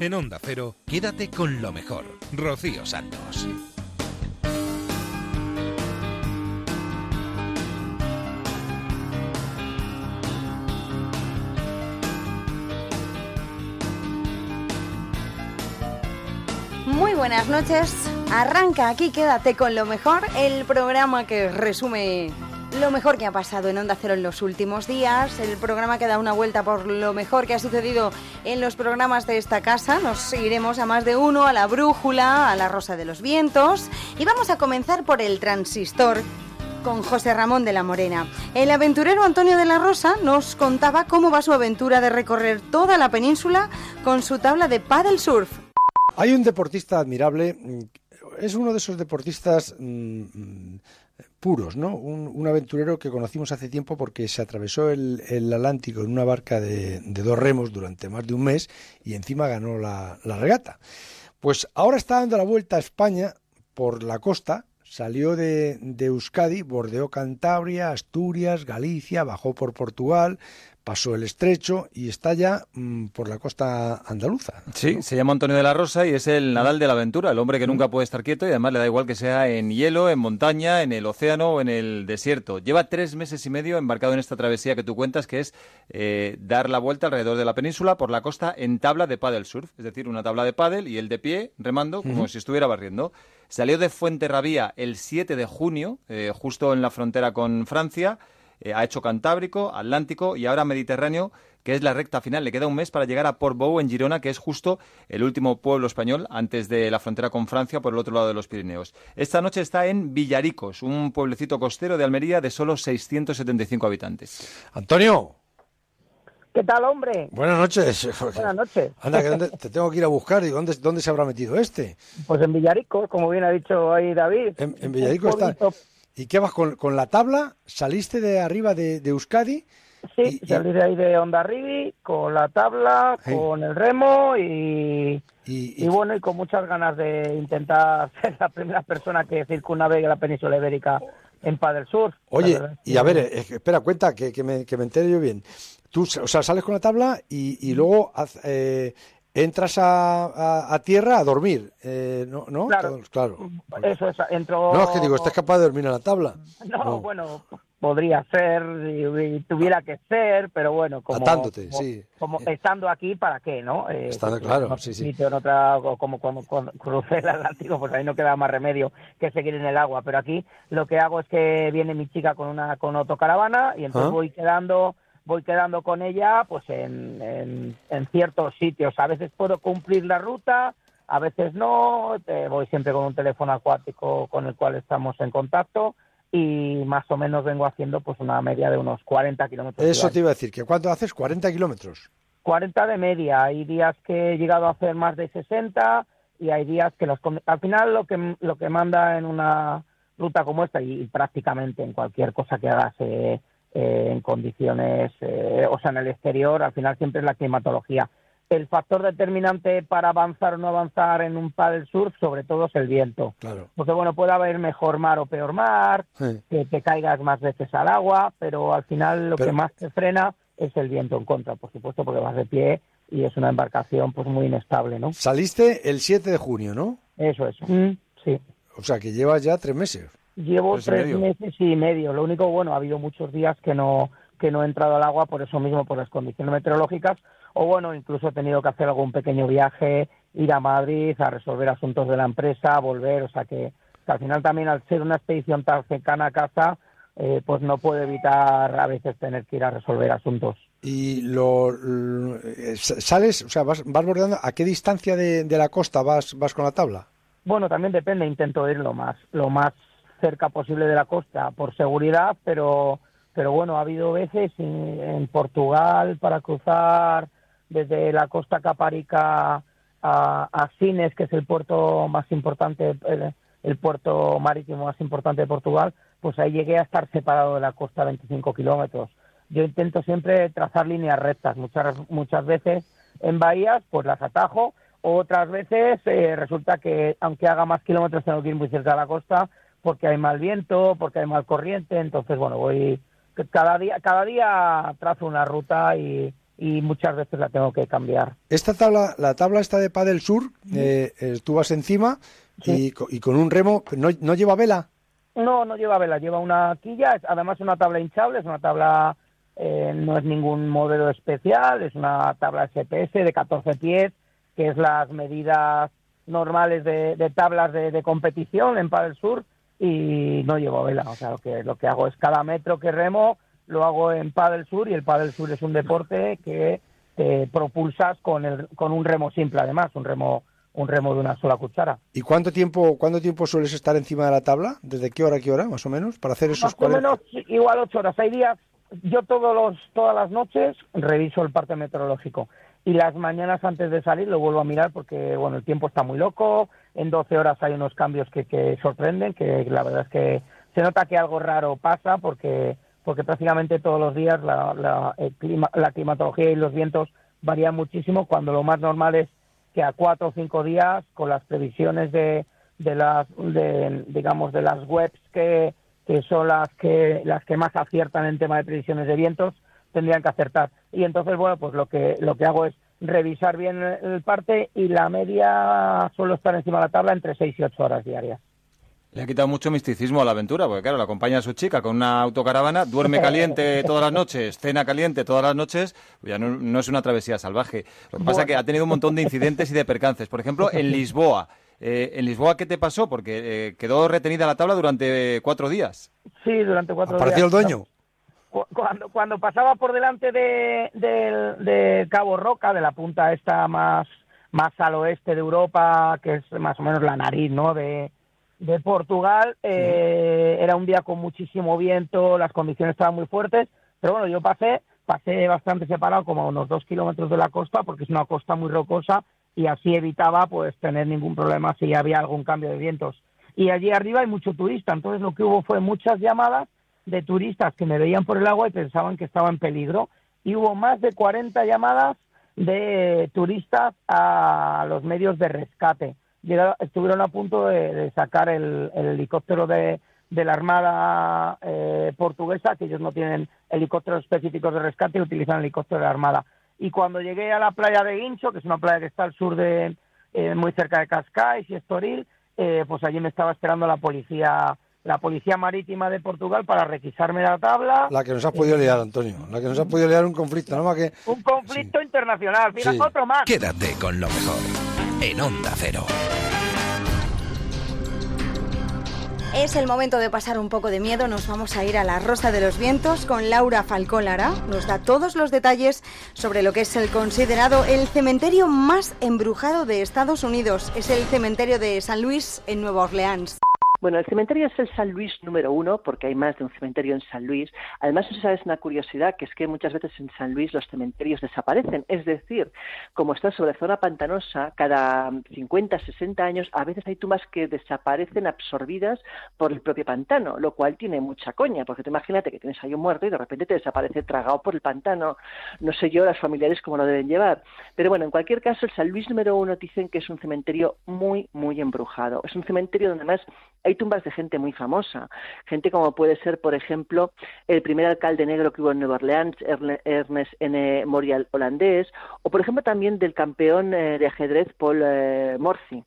En Onda Cero, quédate con lo mejor. Rocío Santos. Muy buenas noches. Arranca aquí, quédate con lo mejor, el programa que resume lo mejor que ha pasado en Onda Cero en los últimos días, el programa que da una vuelta por lo mejor que ha sucedido en los programas de esta casa. Nos iremos a más de uno, a la brújula, a la rosa de los vientos y vamos a comenzar por el transistor con José Ramón de la Morena. El aventurero Antonio de la Rosa nos contaba cómo va su aventura de recorrer toda la península con su tabla de paddle surf. Hay un deportista admirable, es uno de esos deportistas mm, mm, puros, ¿no? Un, aventurero que conocimos hace tiempo porque se atravesó el, Atlántico en una barca de, dos remos durante más de un mes y encima ganó la, regata. Pues ahora está dando la vuelta a España por la costa, salió de, de Euskadi, bordeó Cantabria, Asturias, Galicia, bajó por Portugal, pasó el estrecho y está ya mm, por la costa andaluza. Sí, se llama Antonio de la Rosa y es el Nadal de la aventura, el hombre que nunca puede estar quieto y además le da igual que sea en hielo, en montaña, en el océano o en el desierto. Lleva tres meses y medio embarcado en esta travesía que tú cuentas, que es eh, dar la vuelta alrededor de la península por la costa en tabla de paddle surf, es decir, una tabla de paddle y el de pie remando como si estuviera barriendo. Salió de Fuenterrabía el 7 de junio, eh, justo en la frontera con Francia. Eh, ha hecho Cantábrico, Atlántico y ahora Mediterráneo, que es la recta final. Le queda un mes para llegar a Port Bou en Girona, que es justo el último pueblo español antes de la frontera con Francia por el otro lado de los Pirineos. Esta noche está en Villaricos, un pueblecito costero de Almería de solo 675 habitantes. Antonio. ¿Qué tal, hombre? Buenas noches. Buenas noches. Anda, que te tengo que ir a buscar. ¿Y dónde, dónde se habrá metido este? Pues en Villaricos, como bien ha dicho ahí David. En, Villaricos está. ¿Y qué vas con, con la tabla? ¿Saliste de arriba de, Euskadi? Sí, salí de ahí de Onda Rivi con la tabla, con el remo y, y, bueno, y con muchas ganas de intentar ser la primera persona que circunnavegue la península ibérica en Padel Sur. Oye, y a ver, espera, cuenta que, que, me, que me entere yo bien. Tú, o sea, sales con la tabla y, y luego eh, entras a, tierra a dormir, eh, ¿no? ¿no? Claro, claro. Eso es, entro... No, es que digo, ¿estás capaz de dormir en la tabla? No, bueno, podría ser, y, tuviera que ser, pero bueno, como, Atándote, sí. como estando aquí, ¿para qué, no? Eh, estando claro, sí, sí. En otra, como cuando, crucé el Atlántico, pues ahí no queda más remedio que seguir en el agua, pero aquí lo que hago es que viene mi chica con una con autocaravana y entonces ¿Ah? voy quedando voy quedando con ella pues en, en, ciertos sitios. A veces puedo cumplir la ruta, a veces no, voy siempre con un teléfono acuático con el cual estamos en contacto y más o menos vengo haciendo pues una media de unos 40 kilómetros. Eso te iba a decir, que ¿cuánto haces? 40 kilómetros. 40 de media. Hay días que he llegado a hacer más de 60 y hay días que los... Al final lo que, lo que manda en una ruta como esta y, prácticamente en cualquier cosa que hagas eh, eh, en condiciones, eh, o sea, en el exterior, al final siempre es la climatología. El factor determinante para avanzar o no avanzar en un paddle surf, sobre todo, es el viento. Claro. Porque, bueno, puede haber mejor mar o peor mar, que te caigas más veces al agua, pero al final lo que más te frena es el viento en contra, por supuesto, porque vas de pie y es una embarcación pues muy inestable, ¿no? Saliste el 7 de junio, ¿no? Eso es, mm, sí. O sea, que llevas ya tres meses. Llevo tres, meses y medio. Lo único, bueno, ha habido muchos días que no que no he entrado al agua por eso mismo, por las condiciones meteorológicas, o bueno, incluso he tenido que hacer algún pequeño viaje, ir a Madrid a resolver asuntos de la empresa, volver, o sea que, al final también al ser una expedición tan cercana a casa, eh, pues no puedo evitar a veces tener que ir a resolver asuntos. ¿Y lo, sales, o sea, vas, vas bordeando, a qué distancia de, de la costa vas, vas con la tabla? Bueno, también depende, intento ir lo más, lo más cerca posible de la costa por seguridad, pero, pero bueno, ha habido veces en, Portugal para cruzar desde la costa caparica a, a, Sines, que es el puerto más importante, el, puerto marítimo más importante de Portugal, pues ahí llegué a estar separado de la costa 25 kilómetros. Yo intento siempre trazar líneas rectas, muchas, muchas veces en bahías, pues las atajo, otras veces eh, resulta que aunque haga más kilómetros tengo que ir muy cerca de la costa porque hay mal viento, porque hay mal corriente, entonces bueno, voy cada día cada día trazo una ruta y, y muchas veces la tengo que cambiar. Esta tabla, la tabla está de Padel Sur, eh, eh, tú vas encima y, con un remo, ¿no, ¿no, lleva vela? No, no lleva vela, lleva una quilla, es además una tabla hinchable, es una tabla, eh, no es ningún modelo especial, es una tabla SPS de 14 pies, que es las medidas normales de, tablas de, competición en Padel Sur y no llevo vela, o sea, lo que, lo que hago es cada metro que remo lo hago en Padel Sur y el Padel Sur es un deporte que te propulsas con, el, con un remo simple, además, un remo un remo de una sola cuchara. ¿Y cuánto tiempo cuánto tiempo sueles estar encima de la tabla? ¿Desde qué hora a qué hora, más o menos, para hacer esos Más o menos igual ocho horas. Hay días, yo todos los, todas las noches reviso el parte meteorológico y las mañanas antes de salir lo vuelvo a mirar porque, bueno, el tiempo está muy loco, en 12 horas hay unos cambios que, que sorprenden, que la verdad es que se nota que algo raro pasa porque porque prácticamente todos los días la, la, clima, la climatología y los vientos varían muchísimo, cuando lo más normal es que a cuatro o cinco días, con las previsiones de, de las, de, digamos, de las webs que, que son las que, las que más aciertan en tema de previsiones de vientos, tendrían que acertar. Y entonces, bueno, pues lo que, lo que hago es revisar bien el parte y la media suelo estar encima de la tabla entre seis y ocho horas diarias. Le ha quitado mucho misticismo a la aventura, porque claro, la acompaña a su chica con una autocaravana, duerme caliente todas las noches, cena caliente todas las noches, pues ya no, es una travesía salvaje. Lo que pasa es que ha tenido un montón de incidentes y de percances. Por ejemplo, en Lisboa. Eh, ¿En Lisboa qué te pasó? Porque eh, quedó retenida la tabla durante cuatro días. Sí, durante cuatro ¿Apareció días. el dueño? Cuando, cuando pasaba por delante de, de Cabo Roca, de la punta esta más, más al oeste de Europa, que es más o menos la nariz, ¿no?, de de Portugal. Eh, era un día con muchísimo viento, las condiciones estaban muy fuertes, pero bueno, yo pasé, pasé bastante separado, como a unos dos kilómetros de la costa, porque es una costa muy rocosa y así evitaba pues tener ningún problema si había algún cambio de vientos. Y allí arriba hay mucho turista, entonces lo que hubo fue muchas llamadas de turistas que me veían por el agua y pensaban que estaba en peligro. Y hubo más de 40 llamadas de turistas a los medios de rescate estuvieron a punto de, sacar el, helicóptero de, la Armada eh, portuguesa, que ellos no tienen helicópteros específicos de rescate y utilizan el helicóptero de la Armada. Y cuando llegué a la playa de Guincho, que es una playa que está al sur de, eh, muy cerca de Cascais y Estoril, eh, pues allí me estaba esperando la policía la policía marítima de Portugal para requisarme la tabla. La que nos ha podido liar, Antonio. La que nos ha podido liar un conflicto, ¿no? Que... Un conflicto internacional. Mira, otro más. Quédate con lo mejor en Onda Cero. Es el momento de pasar un poco de miedo. Nos vamos a ir a la Rosa de los Vientos con Laura Falcón Lara. Nos da todos los detalles sobre lo que es el considerado el cementerio más embrujado de Estados Unidos. Es el cementerio de San Luis en Nueva Orleans. Bueno, el cementerio es el San Luis número uno, porque hay más de un cementerio en San Luis. Además, esa es una curiosidad, que es que muchas veces en San Luis los cementerios desaparecen. Es decir, como está sobre zona pantanosa, cada 50, 60 años, a veces hay tumbas que desaparecen absorbidas por el propio pantano, lo cual tiene mucha coña, porque te imagínate que tienes ahí un muerto y de repente te desaparece tragado por el pantano. No sé yo, las familiares cómo lo deben llevar. Pero bueno, en cualquier caso, el San Luis número uno dicen que es un cementerio muy, muy embrujado. Es un cementerio donde además hay tumbas de gente muy famosa, gente como puede ser, por ejemplo, el primer alcalde negro que hubo en Nueva Orleans, Ernest N. Morial holandés, o por ejemplo también del campeón eh, de ajedrez Paul eh, Morphy.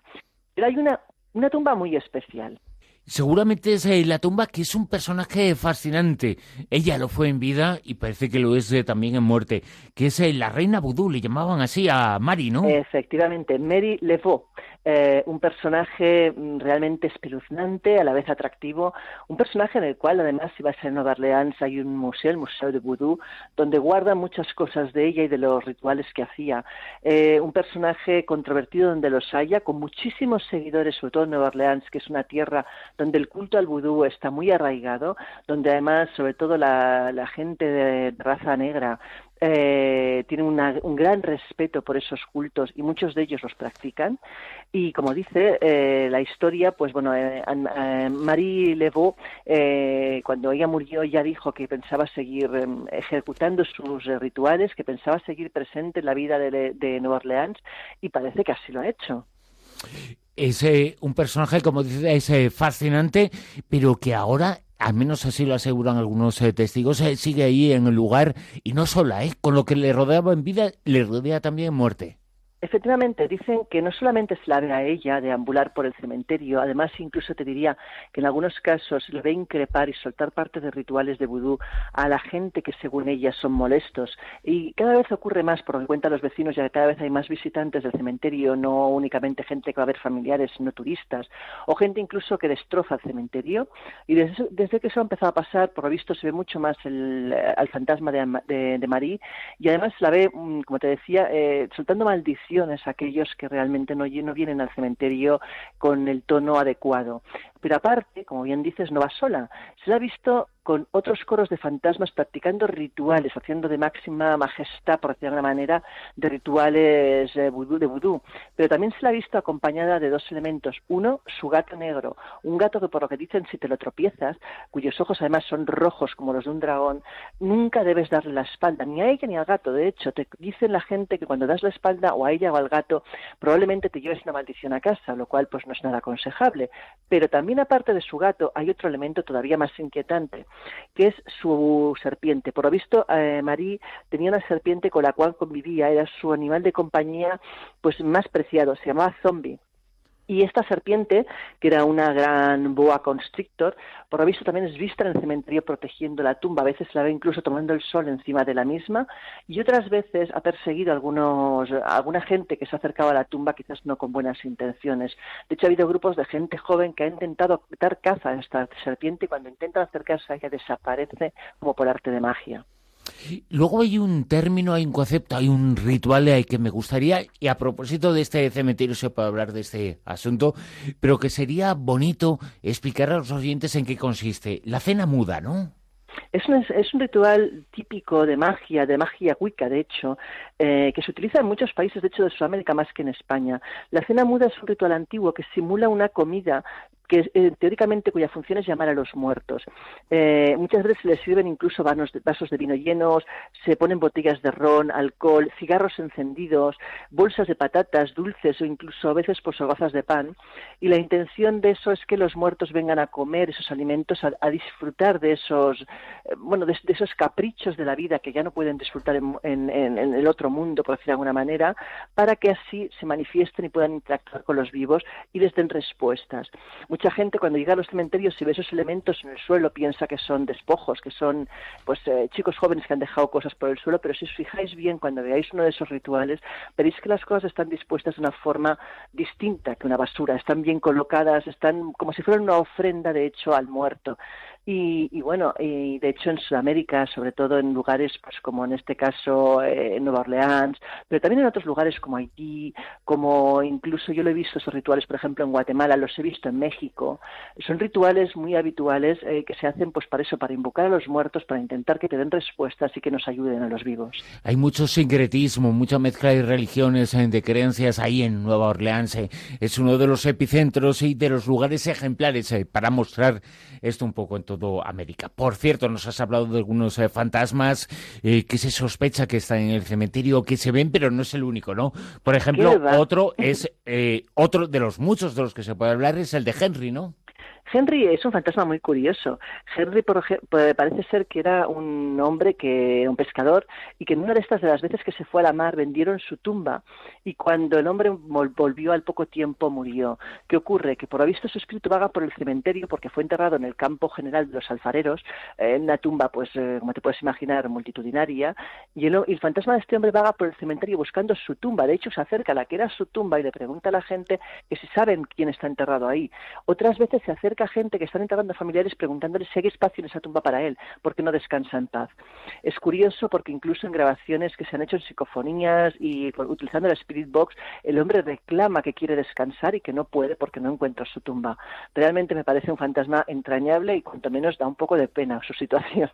Pero hay una, una tumba muy especial. Seguramente es eh, la tumba que es un personaje fascinante. Ella lo fue en vida y parece que lo es también en muerte, que es la reina vudú, le llamaban así a Mary, ¿no? Efectivamente, Mary Levaux. Eh, un personaje mm, realmente espeluznante, a la vez atractivo, un personaje en el cual además si vas a Nueva Orleans hay un museo, el Museo de Voodoo, donde guarda muchas cosas de ella y de los rituales que hacía. Eh, un personaje controvertido donde los haya, con muchísimos seguidores, sobre todo en Nueva Orleans, que es una tierra donde el culto al vudú está muy arraigado, donde además, sobre todo la gente de raza negra, eh, tienen un gran respeto por esos cultos y muchos de ellos los practican. Y como dice eh, la historia, pues bueno, eh, eh Marie Levaux, cuando ella murió, ya dijo que pensaba seguir em, ejecutando sus rituales, que pensaba seguir presente en la vida de, de Nueva Orleans y parece que así lo ha hecho es un personaje, como dice, es fascinante, pero que ahora al menos así lo aseguran algunos eh, testigos, eh, sigue ahí en el lugar y no sola, ¿eh? con lo que le rodeaba en vida, le rodea también en muerte. Efectivamente, dicen que no solamente se la ve a ella deambular por el cementerio, además incluso te diría que en algunos casos le ve increpar y soltar parte de rituales de vudú a la gente que según ella son molestos. Y cada vez ocurre más, por lo que cuentan los vecinos, ya que cada vez hay más visitantes del cementerio, no únicamente gente que va a ver familiares, sino turistas, o gente incluso que destroza el cementerio. Y desde, que eso ha empezado a pasar, por lo visto se ve mucho más el, al fantasma de, de, Marí y además la ve, mm, como te decía, eh, soltando maldiciones aquellos que realmente no, no vienen al cementerio con el tono adecuado. Pero aparte, como bien dices, no va sola. Se la ha visto con otros coros de fantasmas practicando rituales, haciendo de máxima majestad, por decirlo de alguna manera, de rituales eh, de vudú. Pero también se la ha visto acompañada de dos elementos. Uno, su gato negro, un gato que por lo que dicen si te lo tropiezas, cuyos ojos además son rojos como los de un dragón, nunca debes darle la espalda, ni a ella ni al gato. De hecho, te dicen la gente que cuando das la espalda o a ella o al gato, probablemente te lleves una maldición a casa, lo cual pues no es nada aconsejable. Pero también aparte de su gato hay otro elemento todavía más inquietante que es su serpiente. Por lo visto, eh, Marie tenía una serpiente con la cual convivía, era su animal de compañía pues más preciado, se llamaba Zombie. Y esta serpiente, que era una gran boa constrictor, por lo visto también es vista en el cementerio protegiendo la tumba. A veces la ve incluso tomando el sol encima de la misma y otras veces ha perseguido a, algunos, alguna gente que se ha acercado a la tumba, quizás no con buenas intenciones. De hecho, ha habido grupos de gente joven que ha intentado dar caza a esta serpiente y cuando intentan acercarse a ella desaparece como por arte de magia. Luego hay un término, hay un concepto, hay un ritual que me gustaría, y a propósito de este cementerio se puede hablar de este asunto, pero que sería bonito explicar a los oyentes en qué consiste. La cena muda, ¿no? Es un, es un ritual típico de magia, de magia wicca, de hecho, eh, que se utiliza en muchos países, de hecho, de Sudamérica más que en España. La cena muda es un ritual antiguo que simula una comida que eh, teóricamente cuya función es llamar a los muertos. Eh, muchas veces se les sirven incluso vasos de vino llenos, se ponen botellas de ron, alcohol, cigarros encendidos, bolsas de patatas, dulces o incluso a veces hogazas de pan. Y la intención de eso es que los muertos vengan a comer esos alimentos, a, disfrutar de esos, eh, bueno, de, esos caprichos de la vida que ya no pueden disfrutar en, el otro mundo, por decir de alguna manera, para que así se manifiesten y puedan interactuar con los vivos y les den respuestas. Mucha gente cuando llega a los cementerios y ve esos elementos en el suelo piensa que son despojos, que son pues eh, chicos jóvenes que han dejado cosas por el suelo, pero si os fijáis bien cuando veáis uno de esos rituales, veréis que las cosas están dispuestas de una forma distinta que una basura, están bien colocadas, están como si fueran una ofrenda de hecho al muerto. Y, bueno, y de hecho en Sudamérica, sobre todo en lugares pues como en este caso eh, Nueva Orleans, pero también en otros lugares como Haití, como incluso yo lo he visto esos rituales, por ejemplo en Guatemala, los he visto en México. Son rituales muy habituales eh, que se hacen pues para eso, para invocar a los muertos, para intentar que te den respuestas y que nos ayuden a los vivos. Hay mucho sincretismo, mucha mezcla de religiones, eh, de creencias ahí en Nueva Orleans. Es uno de los epicentros y de los lugares ejemplares para mostrar esto un poco en todo América. Por cierto, nos has hablado de algunos eh, fantasmas eh, que se sospecha que están en el cementerio, que se ven, pero no es el único, ¿no? Por ejemplo, otro es eh, otro de los muchos de los que se puede hablar es el de Henry, ¿no? Henry es un fantasma muy curioso. Henry por, parece ser que era un hombre que un pescador y que en una de estas de las veces que se fue a la mar vendieron su tumba y cuando el hombre volvió al poco tiempo murió. ¿Qué ocurre? Que por lo visto su espíritu vaga por el cementerio porque fue enterrado en el campo general de los alfareros, en una tumba, pues eh, como te puedes imaginar, multitudinaria, y el, el, fantasma de este hombre vaga por el cementerio buscando su tumba. De hecho, se acerca a la que era su tumba y le pregunta a la gente que si saben quién está enterrado ahí. Otras veces se acerca gente que están enterrando a familiares preguntándole si hay espacio en esa tumba para él, porque no descansa en paz. Es curioso porque incluso en grabaciones que se han hecho en psicofonías y utilizando la Spirit El hombre reclama que quiere descansar y que no puede porque no encuentra su tumba. Realmente me parece un fantasma entrañable y cuanto menos da un poco de pena su situación.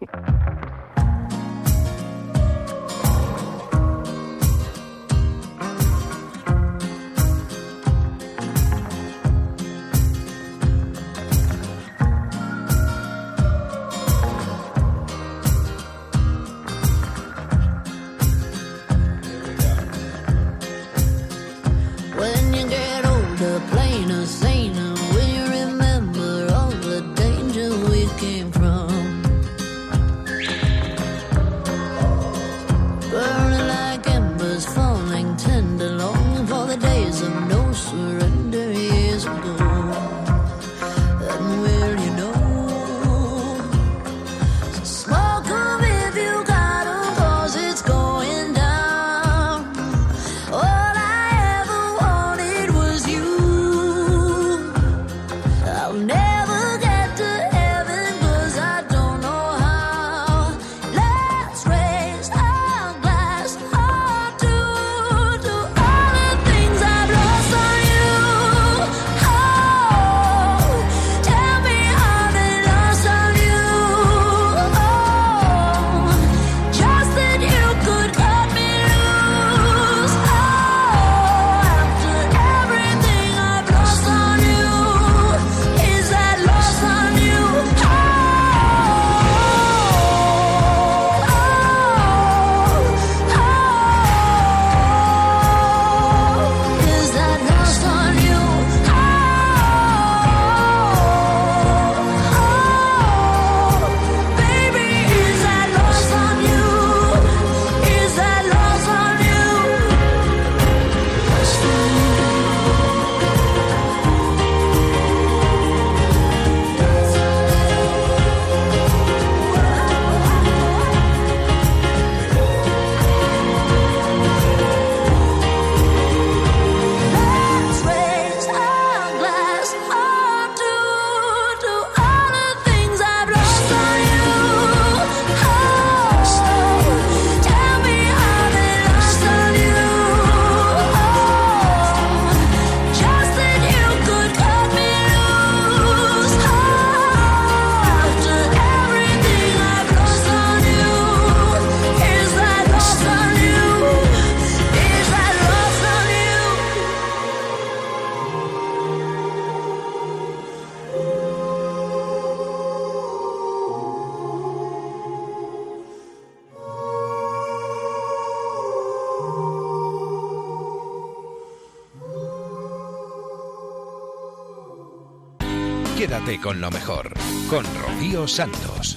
Santos.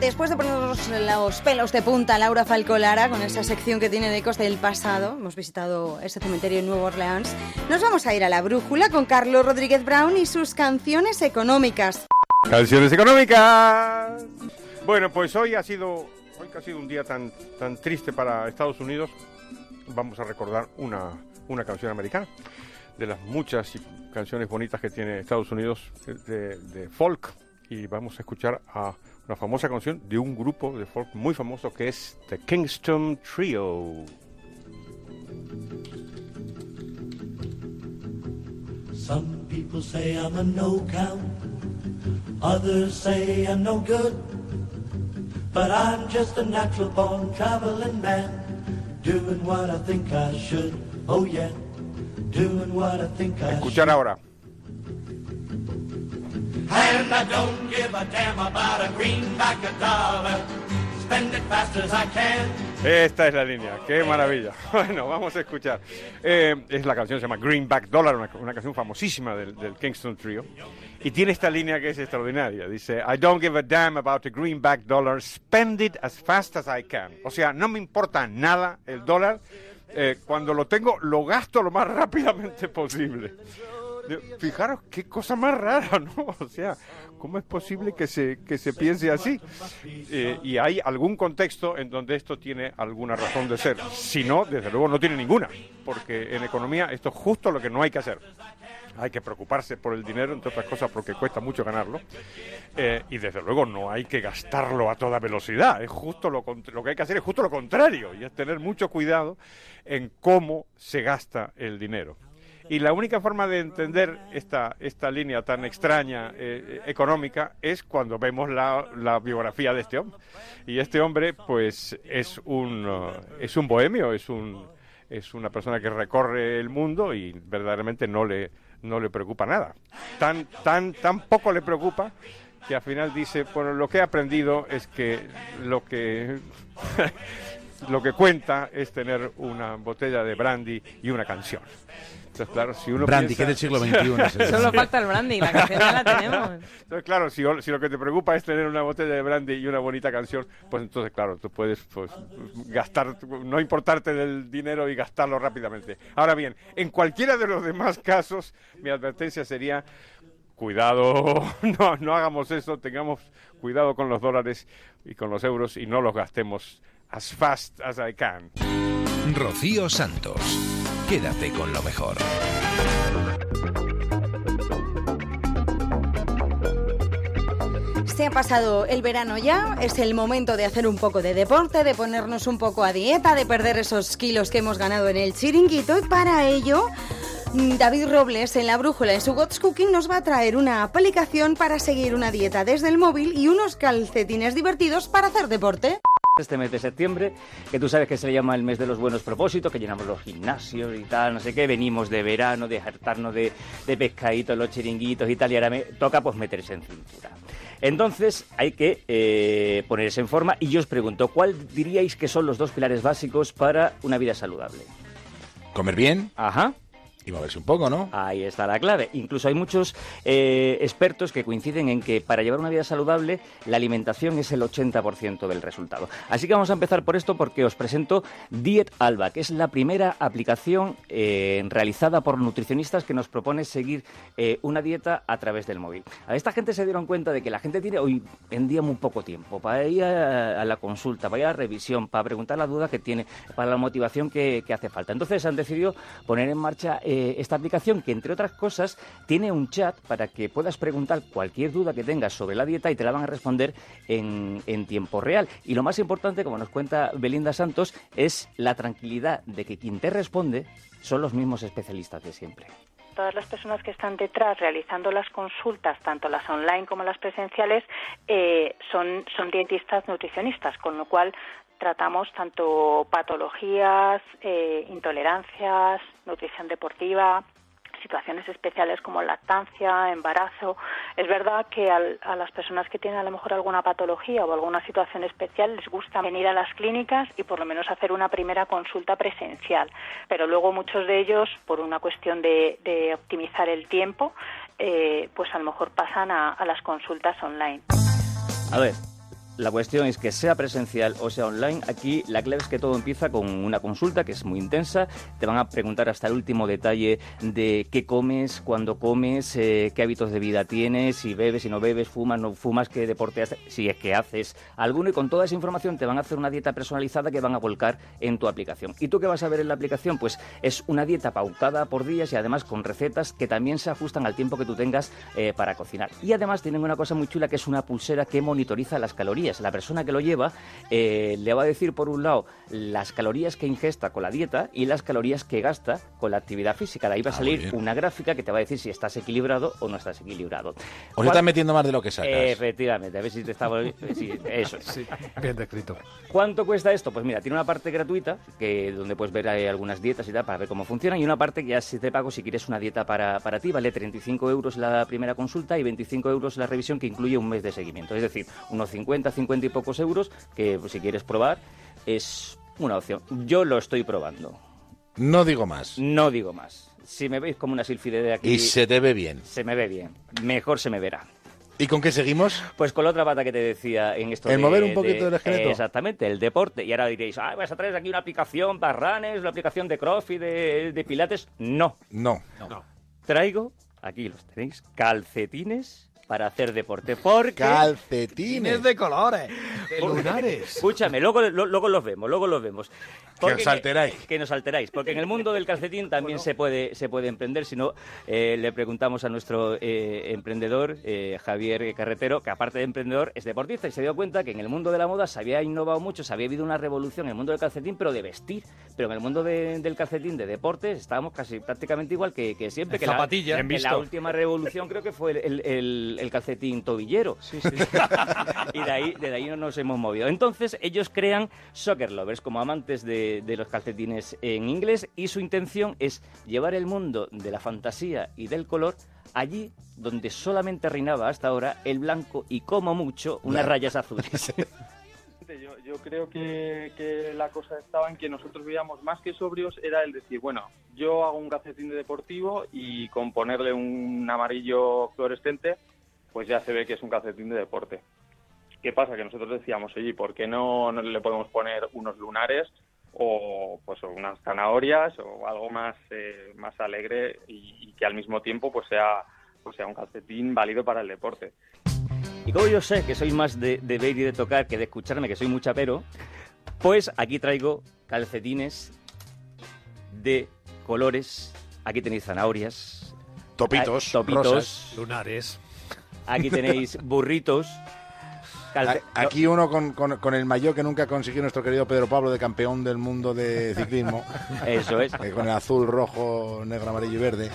Después de ponernos los pelos de punta a Laura Falcolara con esa sección que tiene de Ecos del pasado, hemos visitado ese cementerio en Nueva Orleans, nos vamos a ir a la brújula con Carlos Rodríguez Brown y sus canciones económicas. Canciones económicas. Bueno, pues hoy ha sido, hoy que ha sido un día tan, tan triste para Estados Unidos, vamos a recordar una, una canción americana de las muchas canciones bonitas que tiene Estados Unidos de, de folk y vamos a escuchar a una famosa canción de un grupo de folk muy famoso que es The Kingston Trio. Some people say I'm a no count, others say I'm no good. But I'm just a natural born traveling man, doing what I think I should. Oh yeah, Escuchar ahora. And I don't give a damn about a greenback a dollar. Spend it fast as I can. Esta es la línea, qué maravilla. Bueno, vamos a escuchar. Eh, es la canción, se llama Greenback Dollar, una, una canción famosísima del, del, Kingston Trio. Y tiene esta línea que es extraordinaria. Dice, I don't give a damn about a greenback dollar, spend it as fast as I can. O sea, no me importa nada el dólar. Eh, cuando lo tengo, lo gasto lo más rápidamente posible. Fijaros qué cosa más rara, ¿no? O sea, ¿cómo es posible que se, que se piense así? Eh, y hay algún contexto en donde esto tiene alguna razón de ser. Si no, desde luego no tiene ninguna, porque en economía esto es justo lo que no hay que hacer. Hay que preocuparse por el dinero, entre otras cosas porque cuesta mucho ganarlo. Eh, y desde luego no hay que gastarlo a toda velocidad. Es justo lo, lo que hay que hacer es justo lo contrario, y es tener mucho cuidado en cómo se gasta el dinero. Y la única forma de entender esta, esta línea tan extraña eh, económica es cuando vemos la, la, biografía de este hombre. Y este hombre, pues, es un, uh, es un bohemio, es, un, es una persona que recorre el mundo y verdaderamente no le, no le preocupa nada. Tan, tan, tan poco le preocupa que al final dice, bueno, lo que he aprendido es que lo que... lo que cuenta es tener una botella de brandy y una canción. Entonces, claro, si uno brandy, piensa... que es del siglo XXI. Solo falta el brandy, la canción ya la tenemos. Entonces, claro, si, si, lo que te preocupa es tener una botella de brandy y una bonita canción, pues entonces, claro, tú puedes pues, gastar, no importarte del dinero y gastarlo rápidamente. Ahora bien, en cualquiera de los demás casos, mi advertencia sería cuidado, no, no hagamos eso, tengamos cuidado con los dólares y con los euros y no los gastemos as fast as I can. Rocío Santos, quédate con lo mejor. Se ha pasado el verano ya, es el momento de hacer un poco de deporte, de ponernos un poco a dieta, de perder esos kilos que hemos ganado en el chiringuito y para ello David Robles en la brújula en su God's Cooking nos va a traer una aplicación para seguir una dieta desde el móvil y unos calcetines divertidos para hacer deporte este mes de septiembre, que tú sabes que se le llama el mes de los buenos propósitos, que llenamos los gimnasios y tal, no sé qué, venimos de verano, de hartarnos de, de pescaditos, los chiringuitos y tal, y ahora me toca pues meterse en cintura. Entonces hay que eh, ponerse en forma y yo os pregunto, ¿cuál diríais que son los dos pilares básicos para una vida saludable? Comer bien. Ajá. Moverse un poco, ¿no? Ahí está la clave. Incluso hay muchos eh, expertos que coinciden en que para llevar una vida saludable la alimentación es el 80% del resultado. Así que vamos a empezar por esto porque os presento Diet Alba, que es la primera aplicación eh, realizada por nutricionistas que nos propone seguir eh, una dieta a través del móvil. A esta gente se dieron cuenta de que la gente tiene hoy en día muy poco tiempo para ir a, la consulta, para ir a la revisión, para preguntar la duda que tiene, para la motivación que, hace falta. Entonces han decidido poner en marcha esta aplicación que, entre otras cosas, tiene un chat para que puedas preguntar cualquier duda que tengas sobre la dieta y te la van a responder en, en tiempo real. Y lo más importante, como nos cuenta Belinda Santos, es la tranquilidad de que quien te responde son los mismos especialistas de siempre todas las personas que están detrás realizando las consultas, tanto las online como las presenciales, eh, son, son dietistas nutricionistas, con lo cual tratamos tanto patologías, eh, intolerancias, nutrición deportiva, situaciones especiales como lactancia, embarazo. Es verdad que a las personas que tienen a lo mejor alguna patología o alguna situación especial les gusta venir a las clínicas y por lo menos hacer una primera consulta presencial. Pero luego muchos de ellos, por una cuestión de, optimizar el tiempo, eh, pues a lo mejor pasan a, a las consultas online. A ver, la cuestión es que sea presencial o sea online, aquí la clave es que todo empieza con una consulta que es muy intensa. Te van a preguntar hasta el último detalle de qué comes, cuándo comes, eh, qué hábitos de vida tienes, si bebes, si no bebes, fumas, no fumas, qué deporte haces, si es que haces alguno. Y con toda esa información te van a hacer una dieta personalizada que van a volcar en tu aplicación. ¿Y tú qué vas a ver en la aplicación? Pues es una dieta pautada por días y además con recetas que también se ajustan al tiempo que tú tengas eh, para cocinar. Y además tienen una cosa muy chula que es una pulsera que monitoriza las calorías la persona que lo lleva eh, le va a decir, por un lado, las calorías que ingesta con la dieta y las calorías que gasta con la actividad física. De ahí va a ah, salir una gráfica que te va a decir si estás equilibrado o no estás equilibrado. O estás metiendo más de lo que sacas. Efectivamente, a ver si te estaba... eso. bien descrito. ¿Cuánto cuesta esto? Pues mira, tiene una parte gratuita, que donde puedes ver eh, algunas dietas y tal para ver cómo funciona, y una parte que ya se te pago si quieres una dieta para, para ti, vale 35 euros la primera consulta y 25 euros la revisión que incluye un mes de seguimiento. Es decir, unos 50, 50 y pocos euros, que pues, si quieres probar es una opción. Yo lo estoy probando. No digo más. No digo más. Si me veis como una silfide de aquí... Y se te ve bien. Se me ve bien. Mejor se me verá. ¿Y con qué seguimos? Pues con la otra pata que te decía en esto El mover un poquito del esqueleto. exactamente, el deporte. Y ahora diréis, ah, vas a traer aquí una aplicación para ranes, una aplicación de crossfit, de, de pilates. No. No. no. Traigo, aquí los tenéis, calcetines para hacer deporte. Porque... Calcetines. de colores, de lunares. Escúchame, luego, luego los vemos, luego los vemos. Que os alteráis. Que, nos alteráis, porque en el mundo del calcetín también se, puede, se puede emprender. Si no, eh, le preguntamos a nuestro eh, emprendedor, eh, Javier Carretero, que aparte de emprendedor es deportista y se dio cuenta que en el mundo de la moda se había innovado mucho, se había habido una revolución en el mundo del calcetín, pero de vestir. Pero en el mundo del calcetín de deportes estábamos casi prácticamente igual que, siempre. que zapatilla, la, la última revolución creo que fue el el calcetín tobillero. y de ahí, de ahí no nos hemos movido. Entonces, ellos crean Soccer Lovers como amantes de, de los calcetines en inglés y su intención es llevar el mundo de la fantasía y del color allí donde solamente reinaba hasta ahora el blanco y como mucho unas rayas azules. Yo, yo, creo que, que, la cosa estaba en que nosotros veíamos más que sobrios era el decir, bueno, yo hago un calcetín de deportivo y con ponerle un amarillo fluorescente pues ya se ve que es un calcetín de deporte. ¿Qué pasa? Que nosotros decíamos, oye, ¿por qué no, le podemos poner unos lunares o pues unas zanahorias o algo más eh, más alegre y, que al mismo tiempo pues sea pues sea un calcetín válido para el deporte. Y como yo sé que soy más de, de ver y de tocar que de escucharme, que soy muy chapero, pues aquí traigo calcetines de colores. Aquí tenéis zanahorias. Topitos. topitos. lunares. Aquí tenéis burritos. Aquí uno con, con, el mayor que nunca consiguió nuestro querido Pedro Pablo de campeón del mundo de ciclismo. Eso es. con el azul, rojo, negro, amarillo y verde.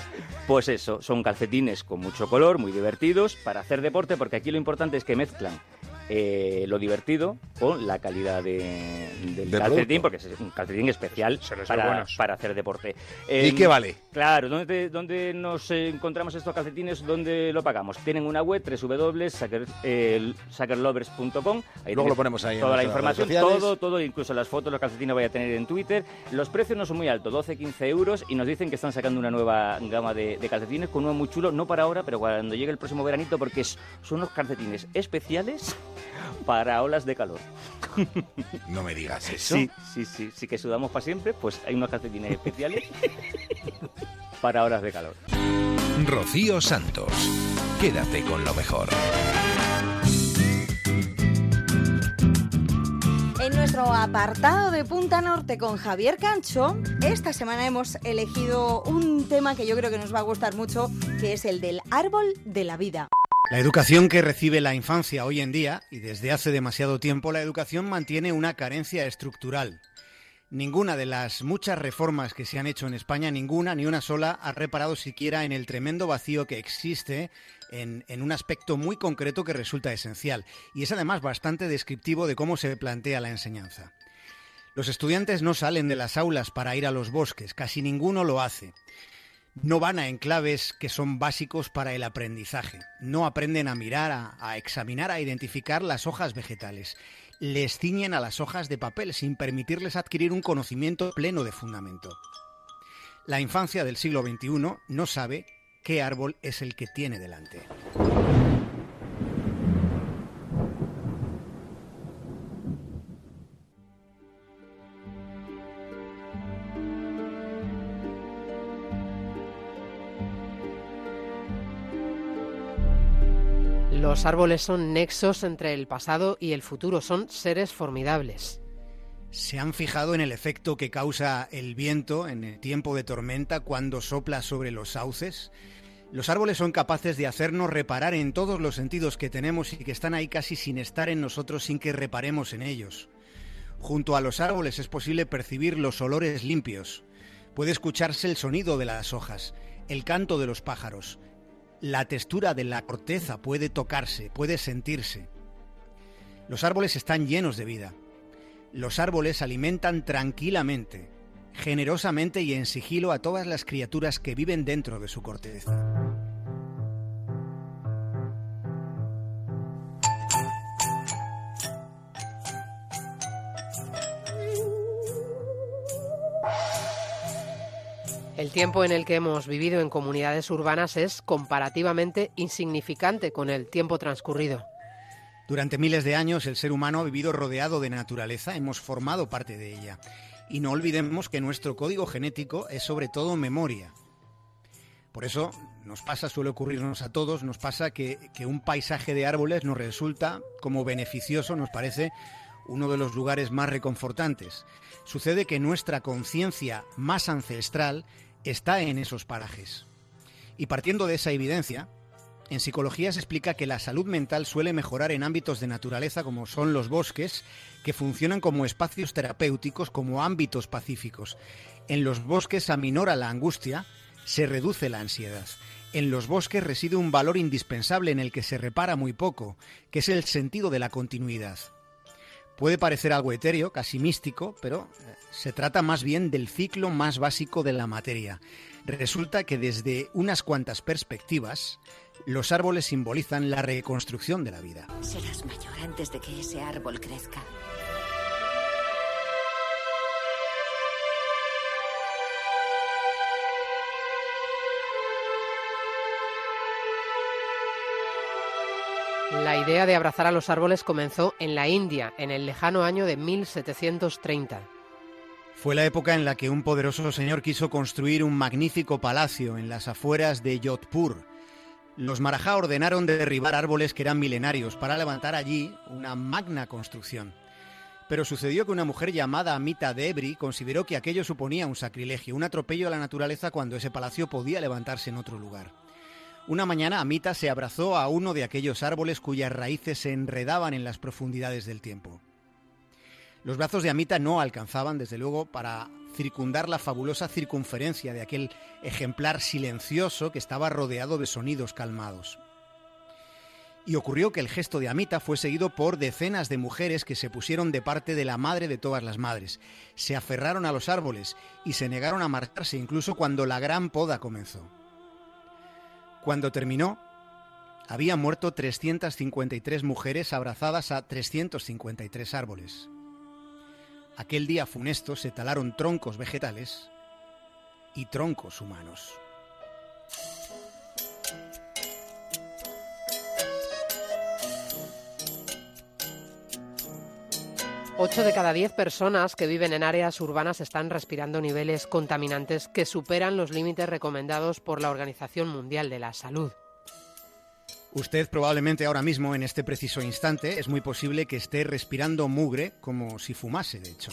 Pues eso, son calcetines con mucho color, muy divertidos para hacer deporte, porque aquí lo importante es que mezclan eh, lo divertido con la calidad de, del calcetín, porque es un calcetín especial para, para, hacer deporte. ¿Y qué vale? Claro, ¿dónde, ¿dónde, nos encontramos estos calcetines? ¿Dónde lo pagamos? Tienen una web, www.sackerlovers.com. Luego lo ponemos ahí. Toda la información, todo, todo, incluso las fotos, los calcetines voy a tener en Twitter. Los precios no son muy altos, 12-15 euros, y nos dicen que están sacando una nueva gama de, calcetines con uno muy chulo, no para ahora, pero cuando llegue el próximo veranito, porque son unos calcetines especiales para olas de calor. No me digas eso. Sí, sí, sí, sí que sudamos para siempre, pues hay unos calcetines especiales para horas de calor. Rocío Santos, quédate con lo mejor. En nuestro apartado de Punta Norte con Javier Cancho, esta semana hemos elegido un tema que yo creo que nos va a gustar mucho, que es el del árbol de la vida. La educación que recibe la infancia hoy en día, y desde hace demasiado tiempo, la educación mantiene una carencia estructural. Ninguna de las muchas reformas que se han hecho en España, ninguna, ni una sola, ha reparado siquiera en el tremendo vacío que existe en, en, un aspecto muy concreto que resulta esencial, y es además bastante descriptivo de cómo se plantea la enseñanza. Los estudiantes no salen de las aulas para ir a los bosques, casi ninguno lo hace. no van a enclaves que son básicos para el aprendizaje. No aprenden a mirar, a, a, examinar, a identificar las hojas vegetales. Les ciñen a las hojas de papel sin permitirles adquirir un conocimiento pleno de fundamento. La infancia del siglo XXI no sabe qué árbol es el que tiene delante. Los árboles son nexos entre el pasado y el futuro, son seres formidables. ¿Se han fijado en el efecto que causa el viento en el tiempo de tormenta cuando sopla sobre los sauces? Los árboles son capaces de hacernos reparar en todos los sentidos que tenemos y que están ahí casi sin estar en nosotros sin que reparemos en ellos. Junto a los árboles es posible percibir los olores limpios. Puede escucharse el sonido de las hojas, el canto de los pájaros, la textura de la corteza puede tocarse, puede sentirse. Los árboles están llenos de vida. Los árboles alimentan tranquilamente, generosamente y en sigilo a todas las criaturas que viven dentro de su corteza. El tiempo en el que hemos vivido en comunidades urbanas es comparativamente insignificante con el tiempo transcurrido. Durante miles de años el ser humano ha vivido rodeado de naturaleza, hemos formado parte de ella. Y no olvidemos que nuestro código genético es sobre todo memoria. Por eso nos pasa, suele ocurrirnos a todos, nos pasa que, que un paisaje de árboles nos resulta como beneficioso, nos parece uno de los lugares más reconfortantes. Sucede que nuestra conciencia más ancestral está en esos parajes. Y partiendo de esa evidencia, en psicología se explica que la salud mental suele mejorar en ámbitos de naturaleza como son los bosques, que funcionan como espacios terapéuticos, como ámbitos pacíficos. En los bosques aminora la angustia, se reduce la ansiedad. En los bosques reside un valor indispensable en el que se repara muy poco, que es el sentido de la continuidad. Puede parecer algo etéreo, casi místico, pero eh, se trata más bien del ciclo más básico de la materia. Resulta que desde unas cuantas perspectivas, los árboles simbolizan la reconstrucción de la vida. Serás mayor antes de que ese árbol crezca. La idea de abrazar a los árboles comenzó en la India, en el lejano año de 1730. Fue la época en la que un poderoso señor quiso construir un magnífico palacio en las afueras de Jodhpur. Los Marajá ordenaron derribar árboles que eran milenarios para levantar allí una magna construcción. Pero sucedió que una mujer llamada Amita Debri consideró que aquello suponía un sacrilegio, un atropello a la naturaleza cuando ese palacio podía levantarse en otro lugar. Una mañana Amita se abrazó a uno de aquellos árboles cuyas raíces se enredaban en las profundidades del tiempo. Los brazos de Amita no alcanzaban, desde luego, para circundar la fabulosa circunferencia de aquel ejemplar silencioso que estaba rodeado de sonidos calmados. Y ocurrió que el gesto de Amita fue seguido por decenas de mujeres que se pusieron de parte de la madre de todas las madres, se aferraron a los árboles y se negaron a marcharse incluso cuando la gran poda comenzó. Cuando terminó, había muerto 353 mujeres abrazadas a 353 árboles. Aquel día funesto se talaron troncos vegetales y troncos humanos. Ocho de cada diez personas que viven en áreas urbanas están respirando niveles contaminantes que superan los límites recomendados por la Organización Mundial de la Salud. Usted probablemente ahora mismo, en este preciso instante, es muy posible que esté respirando mugre como si fumase, de hecho.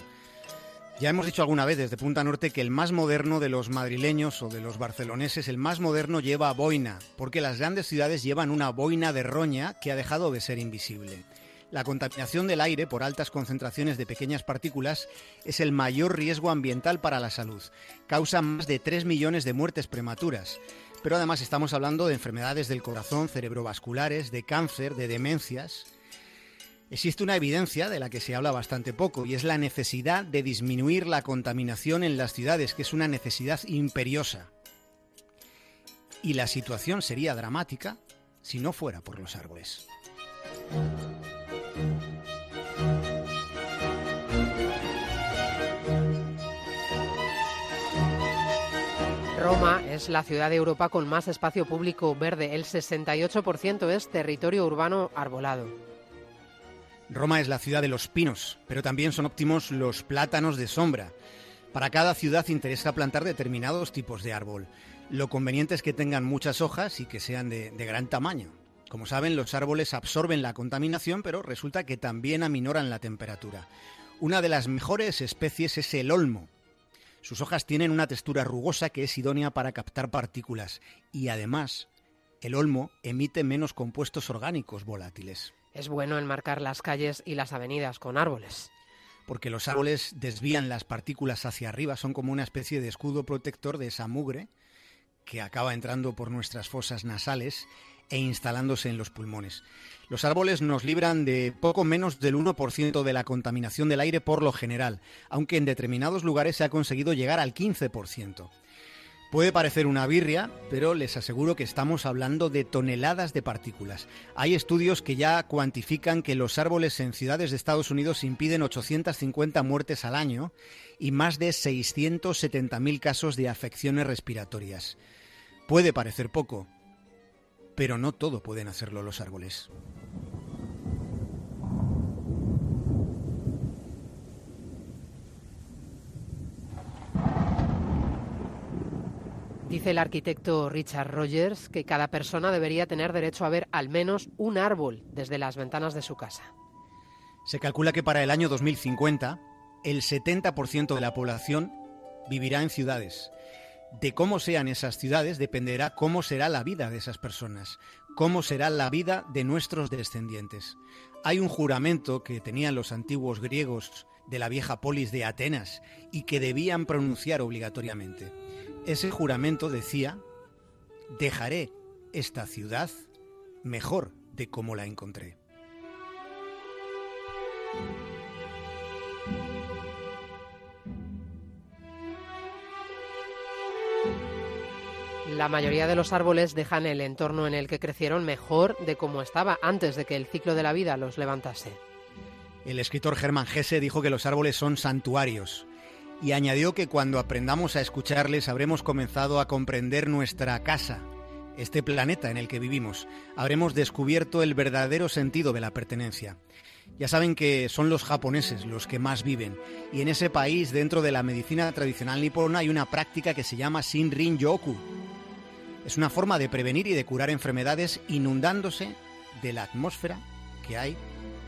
Ya hemos dicho alguna vez desde Punta Norte que el más moderno de los madrileños o de los barceloneses, el más moderno lleva boina, porque las grandes ciudades llevan una boina de roña que ha dejado de ser invisible. La contaminación del aire por altas concentraciones de pequeñas partículas es el mayor riesgo ambiental para la salud. Causa más de 3 millones de muertes prematuras. Pero además estamos hablando de enfermedades del corazón, cerebrovasculares, de cáncer, de demencias. Existe una evidencia de la que se habla bastante poco y es la necesidad de disminuir la contaminación en las ciudades, que es una necesidad imperiosa. Y la situación sería dramática si no fuera por los árboles. Roma es la ciudad de Europa con más espacio público verde. El 68% es territorio urbano arbolado. Roma es la ciudad de los pinos, pero también son óptimos los plátanos de sombra. Para cada ciudad interesa plantar determinados tipos de árbol. Lo conveniente es que tengan muchas hojas y que sean de, de gran tamaño. Como saben, los árboles absorben la contaminación, pero resulta que también aminoran la temperatura. Una de las mejores especies es el olmo, sus hojas tienen una textura rugosa que es idónea para captar partículas y además el olmo emite menos compuestos orgánicos volátiles. Es bueno enmarcar las calles y las avenidas con árboles. Porque los árboles desvían las partículas hacia arriba, son como una especie de escudo protector de esa mugre que acaba entrando por nuestras fosas nasales e instalándose en los pulmones. Los árboles nos libran de poco menos del 1% de la contaminación del aire por lo general, aunque en determinados lugares se ha conseguido llegar al 15%. Puede parecer una birria, pero les aseguro que estamos hablando de toneladas de partículas. Hay estudios que ya cuantifican que los árboles en ciudades de Estados Unidos impiden 850 muertes al año y más de 670.000 casos de afecciones respiratorias. Puede parecer poco, pero no todo pueden hacerlo los árboles. Dice el arquitecto Richard Rogers que cada persona debería tener derecho a ver al menos un árbol desde las ventanas de su casa. Se calcula que para el año 2050 el 70% de la población vivirá en ciudades. De cómo sean esas ciudades dependerá cómo será la vida de esas personas, cómo será la vida de nuestros descendientes. Hay un juramento que tenían los antiguos griegos de la vieja polis de Atenas y que debían pronunciar obligatoriamente. Ese juramento decía, dejaré esta ciudad mejor de como la encontré. La mayoría de los árboles dejan el entorno en el que crecieron mejor de como estaba antes de que el ciclo de la vida los levantase. El escritor Germán Gese dijo que los árboles son santuarios y añadió que cuando aprendamos a escucharles habremos comenzado a comprender nuestra casa, este planeta en el que vivimos. Habremos descubierto el verdadero sentido de la pertenencia. Ya saben que son los japoneses los que más viven y en ese país dentro de la medicina tradicional nipona hay una práctica que se llama Shinrin Yoku, es una forma de prevenir y de curar enfermedades inundándose de la atmósfera que hay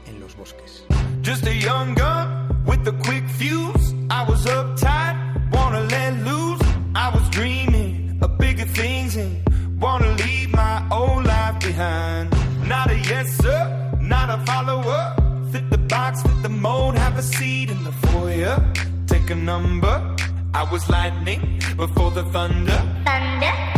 en los bosques. Just a young gun with a quick fuse. I was uptight, wanna let loose. I was dreaming of bigger things and wanna leave my old life behind. Not a yes sir, not a follower. Fit the box, fit the mold, have a seat in the foyer. Take a number. I was lightning before the thunder. Thunder.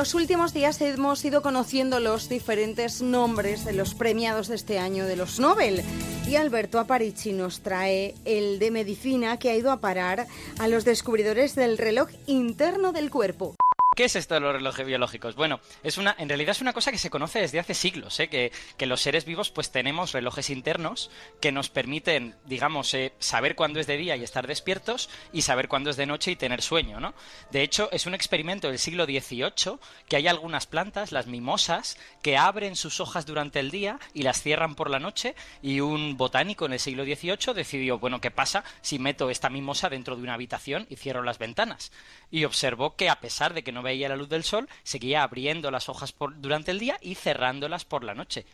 Los últimos días hemos ido conociendo los diferentes nombres de los premiados de este año de los Nobel. Y Alberto Aparici nos trae el de medicina que ha ido a parar a los descubridores del reloj interno del cuerpo. ¿Qué es esto de los relojes biológicos? Bueno, es una, en realidad es una cosa que se conoce desde hace siglos, ¿eh? que, que los seres vivos pues tenemos relojes internos que nos permiten, digamos, eh, saber cuándo es de día y estar despiertos y saber cuándo es de noche y tener sueño, ¿no? De hecho, es un experimento del siglo XVIII que hay algunas plantas, las mimosas, que abren sus hojas durante el día y las cierran por la noche y un botánico en el siglo XVIII decidió, bueno, ¿qué pasa si meto esta mimosa dentro de una habitación y cierro las ventanas? Y observó que a pesar de que no veía la luz del sol, seguía abriendo las hojas por- durante el día y cerrándolas por la noche.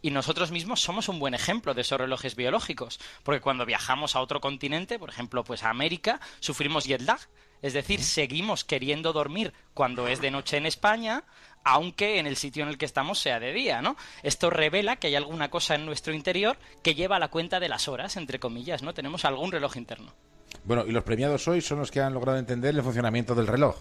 Y nosotros mismos somos un buen ejemplo de esos relojes biológicos, porque cuando viajamos a otro continente, por ejemplo, pues a América, sufrimos jet lag, es decir, seguimos queriendo dormir cuando es de noche en España, aunque en el sitio en el que estamos sea de día, ¿no? Esto revela que hay alguna cosa en nuestro interior que lleva la cuenta de las horas, entre comillas, ¿no? Tenemos algún reloj interno. Bueno, y los premiados hoy son los que han logrado entender el funcionamiento del reloj.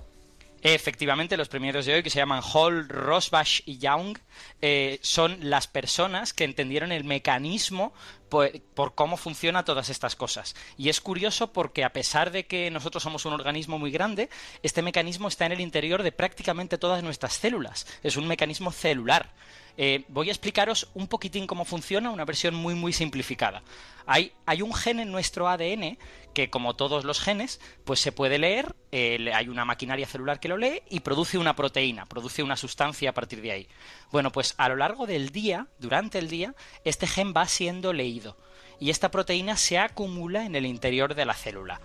Efectivamente, los premieros de hoy, que se llaman Hall, Rosbach y Young, eh, son las personas que entendieron el mecanismo por, por cómo funciona todas estas cosas. Y es curioso porque a pesar de que nosotros somos un organismo muy grande, este mecanismo está en el interior de prácticamente todas nuestras células. Es un mecanismo celular. Eh, voy a explicaros un poquitín cómo funciona, una versión muy muy simplificada. Hay, hay un gen en nuestro ADN que, como todos los genes, pues se puede leer, eh, hay una maquinaria celular que lo lee y produce una proteína, produce una sustancia a partir de ahí. Bueno, pues a lo largo del día, durante el día, este gen va siendo leído y esta proteína se acumula en el interior de la célula.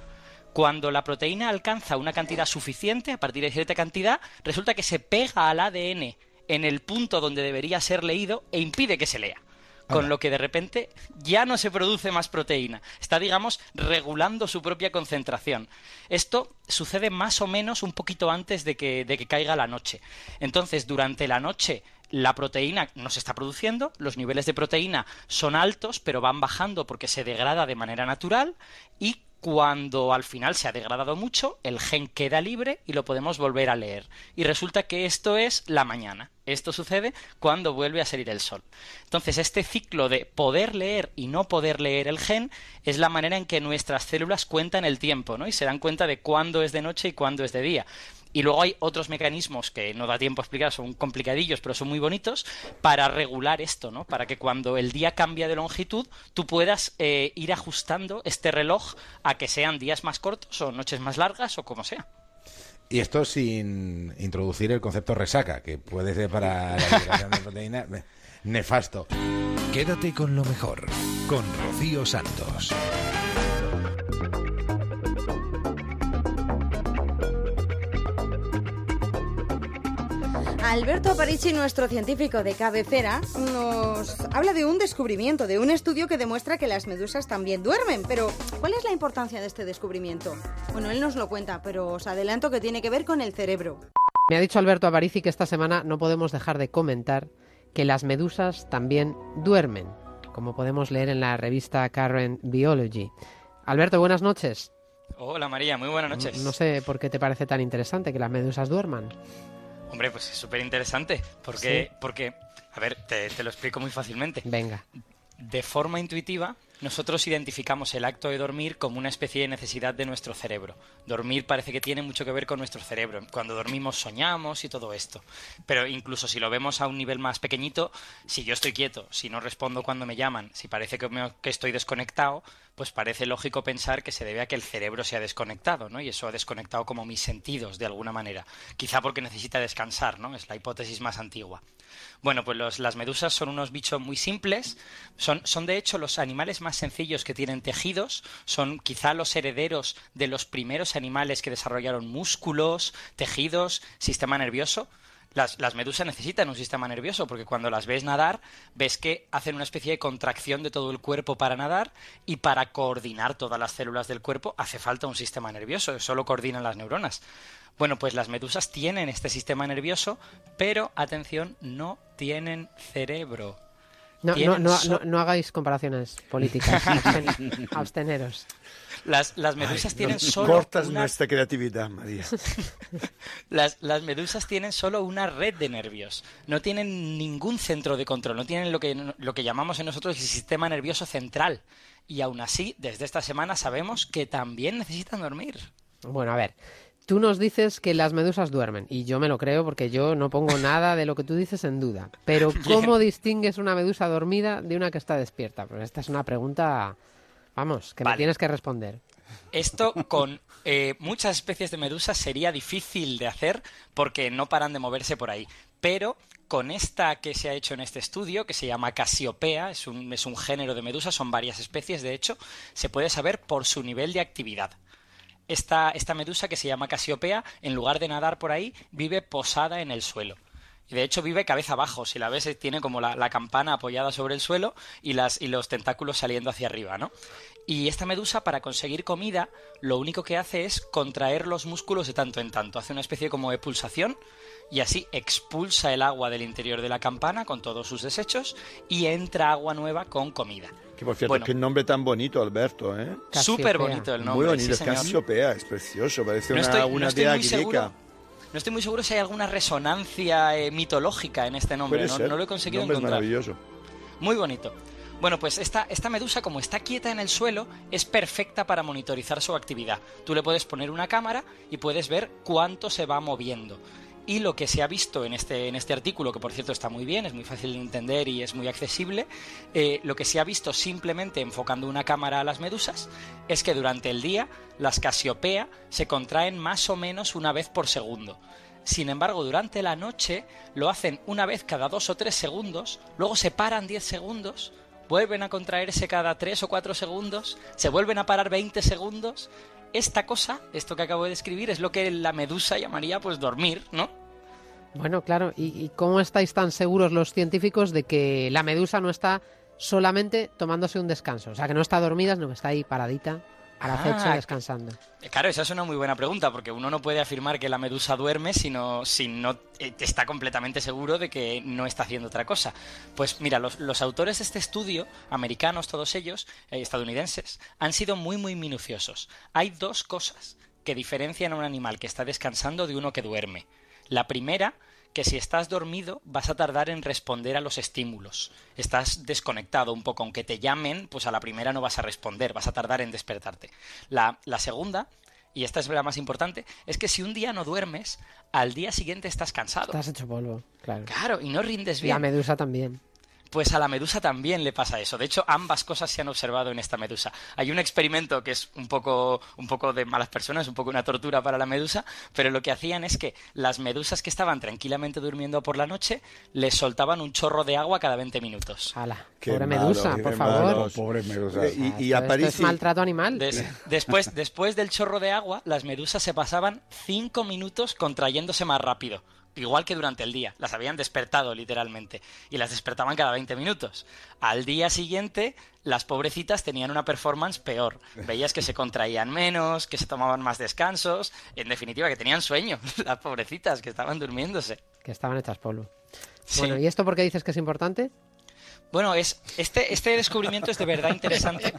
Cuando la proteína alcanza una cantidad suficiente, a partir de cierta cantidad, resulta que se pega al ADN en el punto donde debería ser leído e impide que se lea. Con lo que de repente ya no se produce más proteína. Está, digamos, regulando su propia concentración. Esto sucede más o menos un poquito antes de que, de que caiga la noche. Entonces, durante la noche la proteína no se está produciendo, los niveles de proteína son altos, pero van bajando porque se degrada de manera natural y cuando al final se ha degradado mucho, el gen queda libre y lo podemos volver a leer. Y resulta que esto es la mañana. Esto sucede cuando vuelve a salir el sol. Entonces, este ciclo de poder leer y no poder leer el gen es la manera en que nuestras células cuentan el tiempo, ¿no? Y se dan cuenta de cuándo es de noche y cuándo es de día. Y luego hay otros mecanismos que no da tiempo a explicar, son complicadillos, pero son muy bonitos, para regular esto, ¿no? Para que cuando el día cambia de longitud, tú puedas eh, ir ajustando este reloj a que sean días más cortos o noches más largas o como sea. Y esto sin introducir el concepto resaca, que puede ser para la liberación de proteína nefasto. Quédate con lo mejor, con Rocío Santos. Alberto Aparici, nuestro científico de cabecera, nos habla de un descubrimiento, de un estudio que demuestra que las medusas también duermen. Pero, ¿cuál es la importancia de este descubrimiento? Bueno, él nos lo cuenta, pero os adelanto que tiene que ver con el cerebro. Me ha dicho Alberto Aparici que esta semana no podemos dejar de comentar que las medusas también duermen, como podemos leer en la revista Current Biology. Alberto, buenas noches. Hola María, muy buenas noches. No sé por qué te parece tan interesante que las medusas duerman. Hombre, pues es súper interesante, porque, Sí. porque, a ver, te, te lo explico muy fácilmente. Venga. De forma intuitiva, nosotros identificamos el acto de dormir como una especie de necesidad de nuestro cerebro. Dormir parece que tiene mucho que ver con nuestro cerebro. Cuando dormimos soñamos y todo esto. Pero incluso si lo vemos a un nivel más pequeñito, si yo estoy quieto, si no respondo cuando me llaman, si parece que, estoy desconectado, pues parece lógico pensar que se debe a que el cerebro se ha desconectado, ¿no? Y eso ha desconectado como mis sentidos de alguna manera. Quizá porque necesita descansar, ¿no? Es la hipótesis más antigua. Bueno, pues los- las medusas son unos bichos muy simples, son, son de hecho los animales más sencillos que tienen tejidos, son quizá los herederos de los primeros animales que desarrollaron músculos, tejidos, sistema nervioso. Las, medusas necesitan un sistema nervioso porque cuando las ves nadar, ves que hacen una especie de contracción de todo el cuerpo para nadar y para coordinar todas las células del cuerpo hace falta un sistema nervioso, solo coordinan las neuronas. Bueno, pues las medusas tienen este sistema nervioso, pero atención, no tienen cerebro. No, no, no, so- no, no hagáis comparaciones políticas. Absten- absteneros. Las, las medusas tienen solo cortas una- nuestra creatividad, María. Las, las medusas tienen solo una red de nervios, no tienen ningún centro de control, no tienen lo que, lo que llamamos en nosotros el sistema nervioso central. Y aún así, desde esta semana sabemos que también necesitan dormir. Bueno, a ver. Tú nos dices que las medusas duermen, y yo me lo creo porque yo no pongo nada de lo que tú dices en duda. Pero ¿cómo distingues una medusa dormida de una que está despierta? Pues esta es una pregunta, vamos, que me tienes que responder. Esto con eh, muchas especies de medusas sería difícil de hacer porque no paran de moverse por ahí. Pero con esta que se ha hecho en este estudio, que se llama Casiopea, es un, es un género de medusas, son varias especies de hecho, se puede saber por su nivel de actividad. Esta, esta medusa que se llama Casiopea, en lugar de nadar por ahí, vive posada en el suelo. Y de hecho vive cabeza abajo. Si la ves, eh, tiene como la, la campana apoyada sobre el suelo y, las, y los tentáculos saliendo hacia arriba, ¿no? Y esta medusa, para conseguir comida, lo único que hace es contraer los músculos de tanto en tanto. Hace una especie como de pulsación y así expulsa el agua del interior de la campana con todos sus desechos y entra agua nueva con comida. Que por cierto, Bueno. qué nombre tan bonito, Alberto, ¿eh? Súper bonito el nombre. Muy bonito, sí, es señor. Casiopea, es precioso, parece No una, estoy- no una estoy dea muy griega. seguro. No estoy muy seguro si hay alguna resonancia eh, mitológica en este nombre. No, no lo he conseguido nombre es encontrar. maravilloso. Muy bonito. Bueno, pues esta, esta medusa, como está quieta en el suelo, es perfecta para monitorizar su actividad. Tú le puedes poner una cámara y puedes ver cuánto se va moviendo. Y lo que se ha visto en este, en este artículo, que por cierto está muy bien, es muy fácil de entender y es muy accesible, eh, lo que se ha visto simplemente enfocando una cámara a las medusas es que durante el día las casiopea se contraen más o menos una vez por segundo. Sin embargo, durante la noche lo hacen una vez cada dos o tres segundos, luego se paran 10 segundos, vuelven a contraerse cada tres o cuatro segundos, se vuelven a parar 20 segundos. Esta cosa, esto que acabo de describir, es lo que la medusa llamaría pues dormir, ¿no? Bueno, claro. ¿Y, cómo estáis tan seguros los científicos de que la medusa no está solamente tomándose un descanso? O sea, que no está dormida, sino que está ahí paradita, al Ah, acecho, descansando. Eh, Claro, esa es una muy buena pregunta, porque uno no puede afirmar que la medusa duerme sino, si no eh, está completamente seguro de que no está haciendo otra cosa. Pues mira, los, los autores de este estudio, americanos todos ellos, eh, estadounidenses, han sido muy, muy minuciosos. Hay dos cosas que diferencian a un animal que está descansando de uno que duerme. La primera, que si estás dormido vas a tardar en responder a los estímulos. Estás desconectado un poco, aunque te llamen, pues a la primera no vas a responder, vas a tardar en despertarte. La, la segunda, y esta es la más importante, es que si un día no duermes, al día siguiente estás cansado. Estás hecho polvo, claro. Claro, y no rindes Y a bien. medusa también. Pues a la medusa también le pasa eso. De hecho, ambas cosas se han observado en esta medusa. Hay un experimento que es un poco, un poco de malas personas, un poco una tortura para la medusa, pero lo que hacían es que las medusas que estaban tranquilamente durmiendo por la noche les soltaban un chorro de agua cada 20 minutos. Qué Pobre malo, medusa, qué por malo, favor. pobre medusa. Ah, Y, y esto Aparici- es maltrato animal. Des- después, después del chorro de agua, las medusas se pasaban cinco minutos contrayéndose más rápido. Igual que durante el día. Las habían despertado literalmente. Y las despertaban cada 20 minutos. Al día siguiente, las pobrecitas tenían una performance peor. Veías que se contraían menos, que se tomaban más descansos. En definitiva, que tenían sueño. Las pobrecitas que estaban durmiéndose. Que estaban hechas polvo. Sí. Bueno, ¿y esto por qué dices que es importante? Bueno, es este, este descubrimiento es de verdad interesante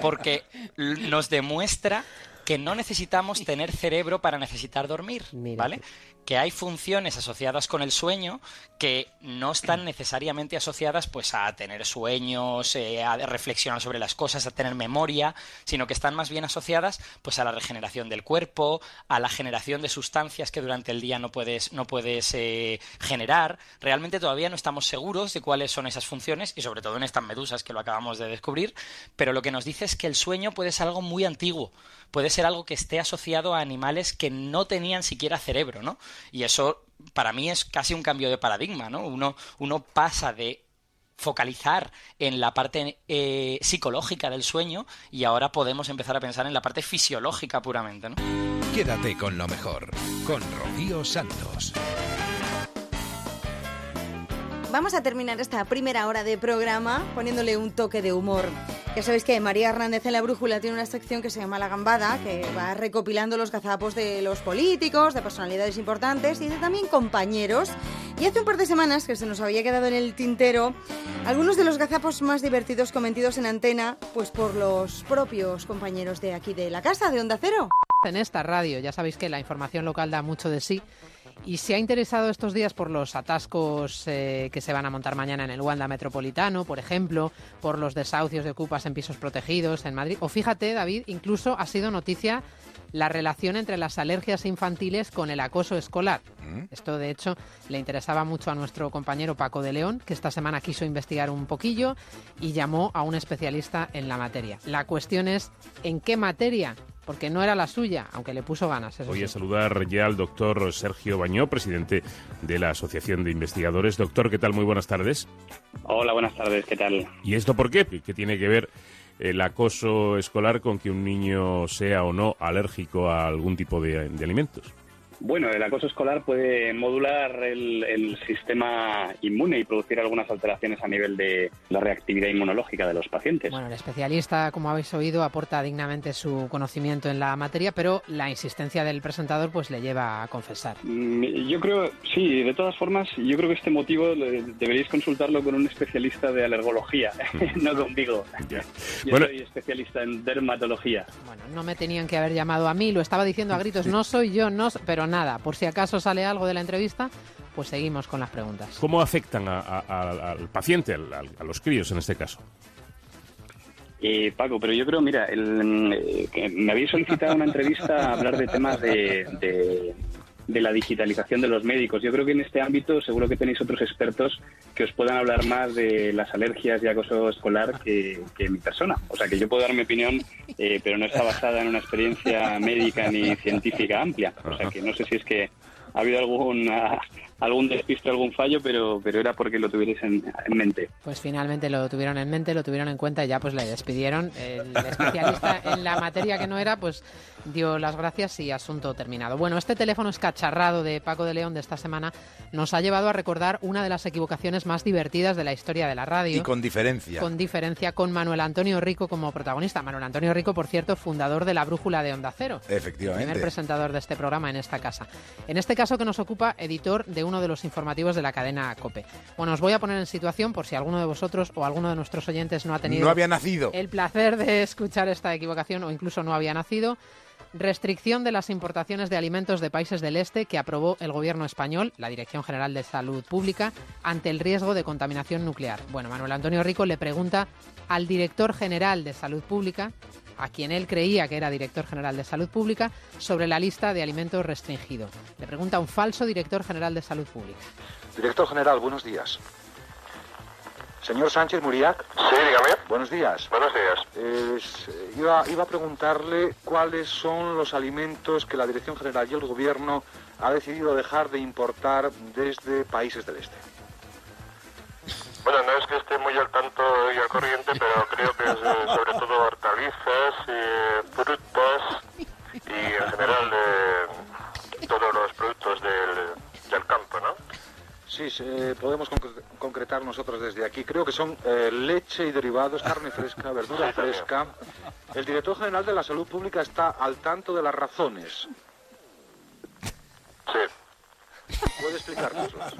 porque nos demuestra que no necesitamos tener cerebro para necesitar dormir, ¿vale? Que hay funciones asociadas con el sueño que no están necesariamente asociadas pues a tener sueños, eh, a reflexionar sobre las cosas, a tener memoria, sino que están más bien asociadas pues a la regeneración del cuerpo, a la generación de sustancias que durante el día no puedes, no puedes eh, generar. Realmente todavía no estamos seguros de cuáles son esas funciones y sobre todo en estas medusas que lo acabamos de descubrir, pero lo que nos dice es que el sueño puede ser algo muy antiguo, puede ser algo que esté asociado a animales que no tenían siquiera cerebro, ¿no? Y eso para mí es casi un cambio de paradigma, ¿no? Uno, uno pasa de focalizar en la parte eh, psicológica del sueño y ahora podemos empezar a pensar en la parte fisiológica puramente, ¿no? Quédate con lo mejor, con Rocío Santos. Vamos a terminar esta primera hora de programa poniéndole un toque de humor. Ya sabéis que María Hernández en la Brújula tiene una sección que se llama La Gambada, que va recopilando los gazapos de los políticos, de personalidades importantes y de también compañeros. Y hace un par de semanas que se nos había quedado en el tintero algunos de los gazapos más divertidos cometidos en antena, pues por los propios compañeros de aquí de la casa, de Onda Cero. En esta radio, ya sabéis que la información local da mucho de sí y se ha interesado estos días por los atascos eh, que se van a montar mañana en el Wanda Metropolitano, por ejemplo, por los desahucios de ocupas en pisos protegidos en Madrid. O fíjate, David, incluso ha sido noticia la relación entre las alergias infantiles con el acoso escolar. Esto, de hecho, le interesaba mucho a nuestro compañero Paco de León, que esta semana quiso investigar un poquillo y llamó a un especialista en la materia. La cuestión es, ¿en qué materia? Porque no era la suya, aunque le puso ganas. Voy sí. a saludar ya al doctor Sergio Bañó, presidente de la Asociación de Investigadores. Doctor, ¿qué tal? Muy buenas tardes. Hola, buenas tardes, ¿qué tal? ¿Y esto por qué? ¿Qué tiene que ver el acoso escolar con que un niño sea o no alérgico a algún tipo de, de alimentos? Bueno, el acoso escolar puede modular el, el sistema inmune y producir algunas alteraciones a nivel de la reactividad inmunológica de los pacientes. Bueno, el especialista, como habéis oído, aporta dignamente su conocimiento en la materia, pero la insistencia del presentador pues le lleva a confesar. Mm, Yo creo, sí, de todas formas, yo creo que este motivo deberíais consultarlo con un especialista de alergología, no conmigo. Yo Bueno. soy especialista en dermatología. Bueno, no me tenían que haber llamado a mí, lo estaba diciendo a gritos, no soy yo, no, so-". pero nada, por si acaso sale algo de la entrevista, pues seguimos con las preguntas. ¿Cómo afectan a- a- a- al paciente, a los críos en este caso? Eh, Paco, pero yo creo, mira, el, eh, que me habéis solicitado una entrevista a hablar de temas de, de- de la digitalización de los médicos. Yo creo que en este ámbito seguro que tenéis otros expertos que os puedan hablar más de las alergias y acoso escolar que, mi persona. O sea, que yo puedo dar mi opinión, eh, pero no está basada en una experiencia médica ni científica amplia. O sea, que no sé si es que ha habido alguna, algún despiste, algún fallo, pero, pero era porque lo tuvierais en, en mente. Pues finalmente lo tuvieron en mente, lo tuvieron en cuenta y ya pues le despidieron. El especialista en la materia que no era, pues dio las gracias y asunto terminado. Bueno, este teléfono escacharrado de Paco de León de esta semana nos ha llevado a recordar una de las equivocaciones más divertidas de la historia de la radio. Y con diferencia. Con diferencia, con Manuel Antonio Rico como protagonista. Manuel Antonio Rico, por cierto, fundador de la Brújula de Onda Cero. Efectivamente. Primer presentador de este programa en esta casa. En este caso que nos ocupa, editor de uno de los informativos de la cadena COPE. Bueno, os voy a poner en situación por si alguno de vosotros o alguno de nuestros oyentes no ha tenido No había nacido. el placer de escuchar esta equivocación o incluso no había nacido. Restricción de las importaciones de alimentos de países del este que aprobó el gobierno español, la Dirección General de Salud Pública, ante el riesgo de contaminación nuclear. Bueno, Manuel Antonio Rico le pregunta al director general de Salud Pública, a quien él creía que era director general de Salud Pública, sobre la lista de alimentos restringidos. Le pregunta a un falso director general de Salud Pública. Director General, buenos días. Señor Sánchez Muriac. Sí, dígame. Buenos días. Buenos días. iba, iba a preguntarle cuáles son los alimentos que la Dirección General y el Gobierno ha decidido dejar de importar desde países del este. Bueno, no es que esté muy al tanto y al corriente, pero creo que es eh, sobre todo hortalizas, eh, frutas y en general eh, todos los productos del, del campo, ¿no? Sí, se- podemos concre- concretar nosotros desde aquí. Creo que son eh, leche y derivados, carne fresca, verdura Sí, también. fresca. El director general de la Salud Pública está al tanto de las razones. Sí. ¿Puede explicárnoslas?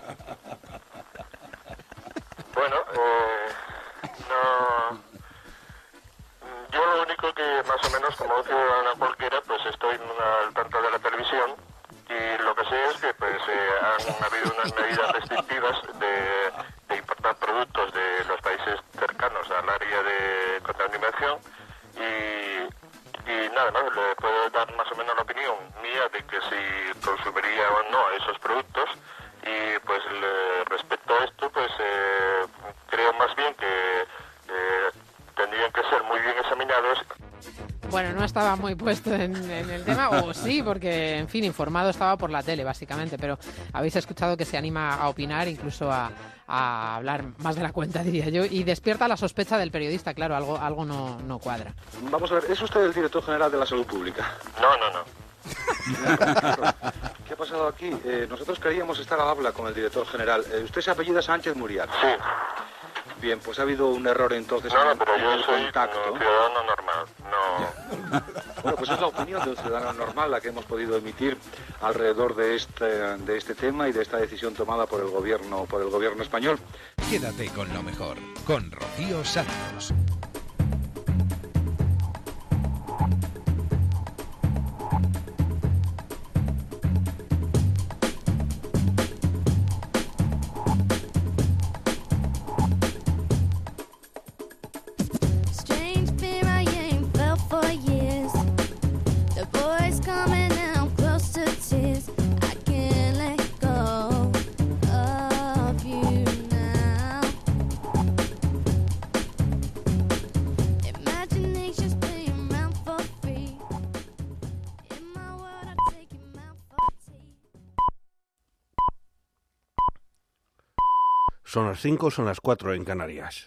Bueno, pues no. Yo lo único que más o menos como ciudadana cualquiera, pues estoy al tanto de la televisión y lo que sé es que pues eh, han habido unas medidas restrictivas de, importar productos de los países cercanos al área de contaminación y, y nada más, le puedo dar más o menos la opinión mía de que si consumiría o no esos productos y pues le, respecto a esto pues eh, creo más bien que eh, tendrían que ser muy bien examinados bueno, no estaba muy puesto en, el tema, o sí, porque, en fin, informado estaba por la tele, básicamente, pero habéis escuchado que se anima a opinar, incluso a, a hablar más de la cuenta, diría yo, y despierta la sospecha del periodista, claro, algo, algo no, no cuadra. Vamos a ver, ¿es usted el director general de la salud pública? No, no, no. ¿Qué ha pasado aquí? Eh, nosotros creíamos estar al habla con el director general. Eh, usted se apellida Sánchez Muriat. Sí. Bien, pues ha habido un error entonces No, en no, el- pero en yo el soy contacto. un ciudadano normal. No. Bueno, pues es la opinión de un ciudadano normal la que hemos podido emitir alrededor de este, de este tema y de esta decisión tomada por el gobierno, por el gobierno español. Quédate con lo mejor, con Rocío Santos. Son las 5, son las 4 en Canarias.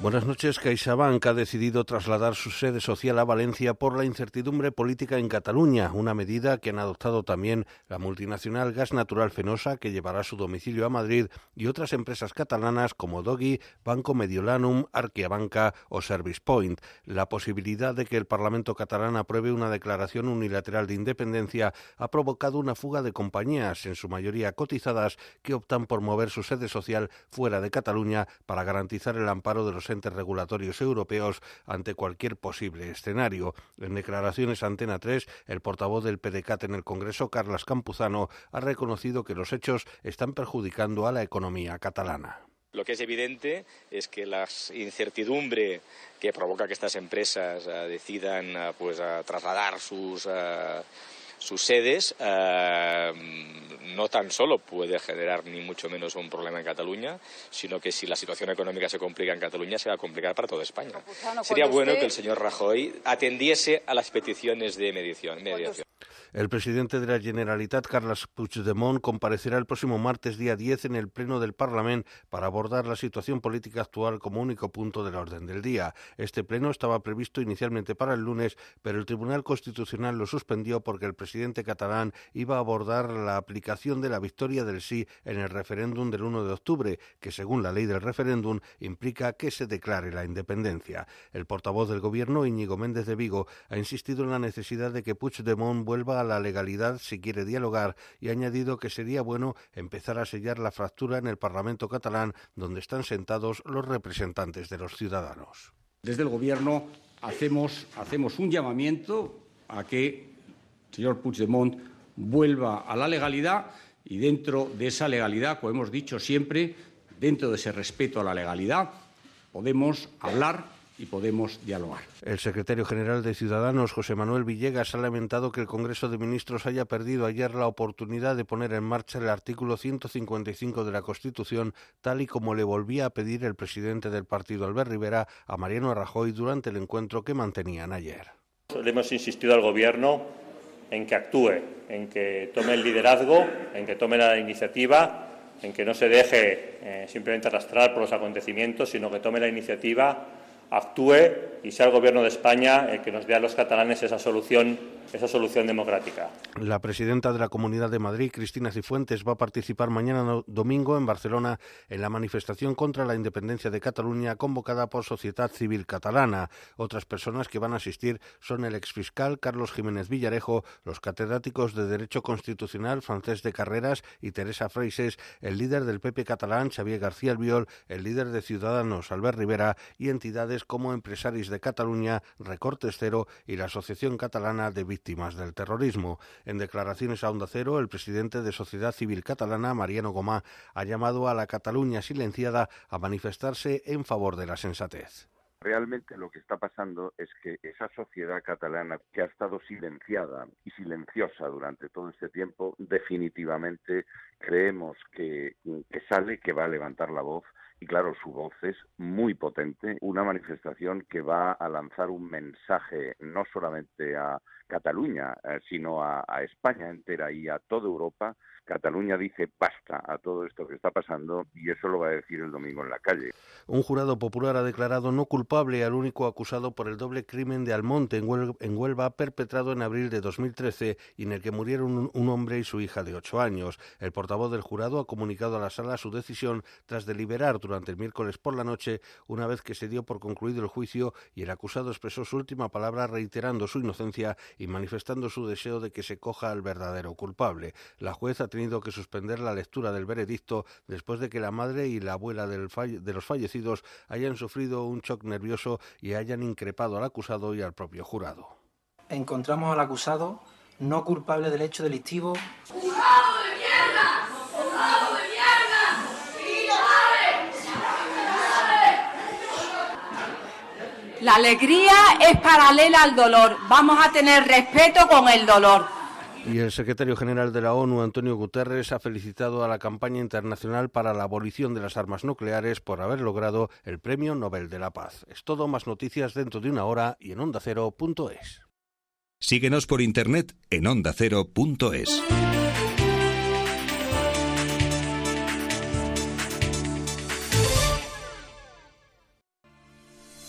Buenas noches. CaixaBank ha decidido trasladar su sede social a Valencia por la incertidumbre política en Cataluña, una medida que han adoptado también la multinacional Gas Natural Fenosa, que llevará su domicilio a Madrid, y otras empresas catalanas como Dogui, Banco Mediolanum, Arquiabanca o Service Point. La posibilidad de que el Parlamento catalán apruebe una declaración unilateral de independencia ha provocado una fuga de compañías, en su mayoría cotizadas, que optan por mover su sede social fuera de Cataluña para garantizar el amparo de los entes regulatorios europeos ante cualquier posible escenario. En declaraciones a Antena 3, el portavoz del PDCAT en el Congreso, Carlas Campuzano, ha reconocido que los hechos están perjudicando a la economía catalana. Lo que es evidente es que la incertidumbre que provoca que estas empresas eh, decidan eh, pues, trasladar sus, eh, sus sedes eh, no tan solo puede generar ni mucho menos un problema en Cataluña, sino que si la situación económica se complica en Cataluña se va a complicar para toda España. Sería bueno usted- que el señor Rajoy atendiese a las peticiones de mediación. mediación. El presidente de la Generalitat, Carles Puigdemont, comparecerá el próximo martes día 10 en el Pleno del Parlamento para abordar la situación política actual como único punto del orden del día. Este pleno estaba previsto inicialmente para el lunes, pero el Tribunal Constitucional lo suspendió porque el presidente catalán iba a abordar la aplicación de la victoria del sí en el referéndum del 1 de octubre, que según la ley del referéndum implica que se declare la independencia. El portavoz del Gobierno, Íñigo Méndez de Vigo, ha insistido en la necesidad de que Puigdemont vuelva a la legalidad si quiere dialogar y ha añadido que sería bueno empezar a sellar la fractura en el Parlamento catalán donde están sentados los representantes de los ciudadanos. Desde el Gobierno hacemos, hacemos un llamamiento a que el señor Puigdemont vuelva a la legalidad y dentro de esa legalidad, como hemos dicho siempre, dentro de ese respeto a la legalidad, podemos hablar y podemos dialogar. El secretario general de Ciudadanos, José Manuel Villegas, ha lamentado que el Congreso de Ministros haya perdido ayer la oportunidad de poner en marcha el artículo 155 de la Constitución, tal y como le volvía a pedir el presidente del partido, Albert Rivera, a Mariano Rajoy durante el encuentro que mantenían ayer. Le hemos insistido al Gobierno en que actúe, en que tome el liderazgo, en que tome la iniciativa, en que no se deje eh, simplemente arrastrar por los acontecimientos, sino que tome la iniciativa, actúe y sea el Gobierno de España el que nos dé a los catalanes esa solución, esa solución democrática. La presidenta de la Comunidad de Madrid, Cristina Cifuentes, va a participar mañana domingo en Barcelona en la manifestación contra la independencia de Cataluña convocada por Sociedad Civil Catalana. Otras personas que van a asistir son el exfiscal Carlos Jiménez Villarejo, los catedráticos de Derecho Constitucional Francés de Carreras y Teresa Freises, el líder del PP catalán Xavier García Albiol, el líder de Ciudadanos Albert Rivera y entidades como Empresaris de Cataluña, Recortes Cero y la Asociación Catalana de Víctimas del Terrorismo. En declaraciones a Onda Cero, el presidente de Sociedad Civil Catalana, Mariano Gomá, ha llamado a la Cataluña silenciada a manifestarse en favor de la sensatez. Realmente lo que está pasando es que esa sociedad catalana que ha estado silenciada y silenciosa durante todo este tiempo, definitivamente creemos que, que sale, que va a levantar la voz y claro, su voz es muy potente, una manifestación que va a lanzar un mensaje no solamente a Cataluña, eh, sino a, a España entera y a toda Europa. Cataluña dice basta a todo esto que está pasando y eso lo va a decir el domingo en la calle. Un jurado popular ha declarado no culpable al único acusado por el doble crimen de Almonte en Huel- en Huelva perpetrado en abril de 2013 y en el que murieron un, hombre y su hija de ocho años. El portavoz del jurado ha comunicado a la sala su decisión tras deliberar durante el miércoles por la noche una vez que se dio por concluido el juicio y el acusado expresó su última palabra reiterando su inocencia y manifestando su deseo de que se coja al verdadero culpable. La juez tenido que suspender la lectura del veredicto después de que la madre y la abuela del falle- de los fallecidos hayan sufrido un shock nervioso y hayan increpado al acusado y al propio jurado. Encontramos al acusado no culpable del hecho delictivo La alegría es paralela al dolor. Vamos a tener respeto con el dolor. Y el secretario general de la ONU, Antonio Guterres, ha felicitado a la campaña internacional para la abolición de las armas nucleares por haber logrado el Premio Nobel de la Paz. Es todo, más noticias dentro de una hora y en ondacero.es. Síguenos por internet en ondacero.es.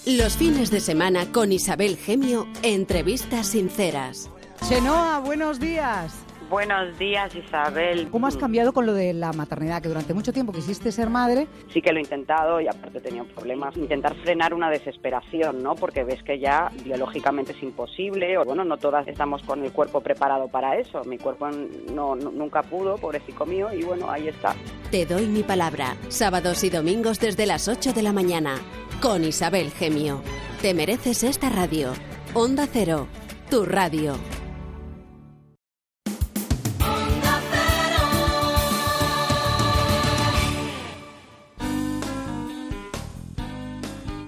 Los fines de semana con Isabel Gemio, entrevistas sinceras. Chenoa, buenos días. Buenos días, Isabel. ¿Cómo has cambiado con lo de la maternidad? Que durante mucho tiempo quisiste ser madre. Sí que lo he intentado y aparte tenía problemas. Intentar frenar una desesperación, ¿no? Porque ves que ya biológicamente es imposible. O bueno, no todas estamos con el cuerpo preparado para eso. Mi cuerpo no, no- nunca pudo, pobrecito mío, y bueno, ahí está. Te doy mi palabra. Sábados y domingos desde las 8 de la mañana. Con Isabel Gemio. Te mereces esta radio. Onda Cero. Tu radio.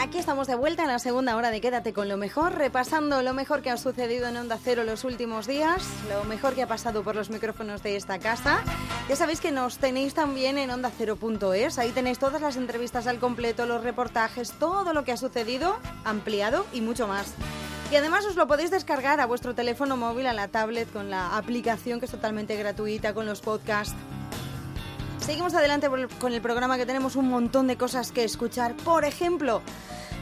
Aquí estamos de vuelta en la segunda hora de Quédate con lo mejor, repasando lo mejor que ha sucedido en Onda Cero los últimos días, lo mejor que ha pasado por los micrófonos de esta casa. Ya sabéis que nos tenéis también en ondacero.es, ahí tenéis todas las entrevistas al completo, los reportajes, todo lo que ha sucedido, ampliado y mucho más. Y además os lo podéis descargar a vuestro teléfono móvil, a la tablet, con la aplicación que es totalmente gratuita, con los podcasts. Seguimos adelante con el programa que tenemos un montón de cosas que escuchar. Por ejemplo,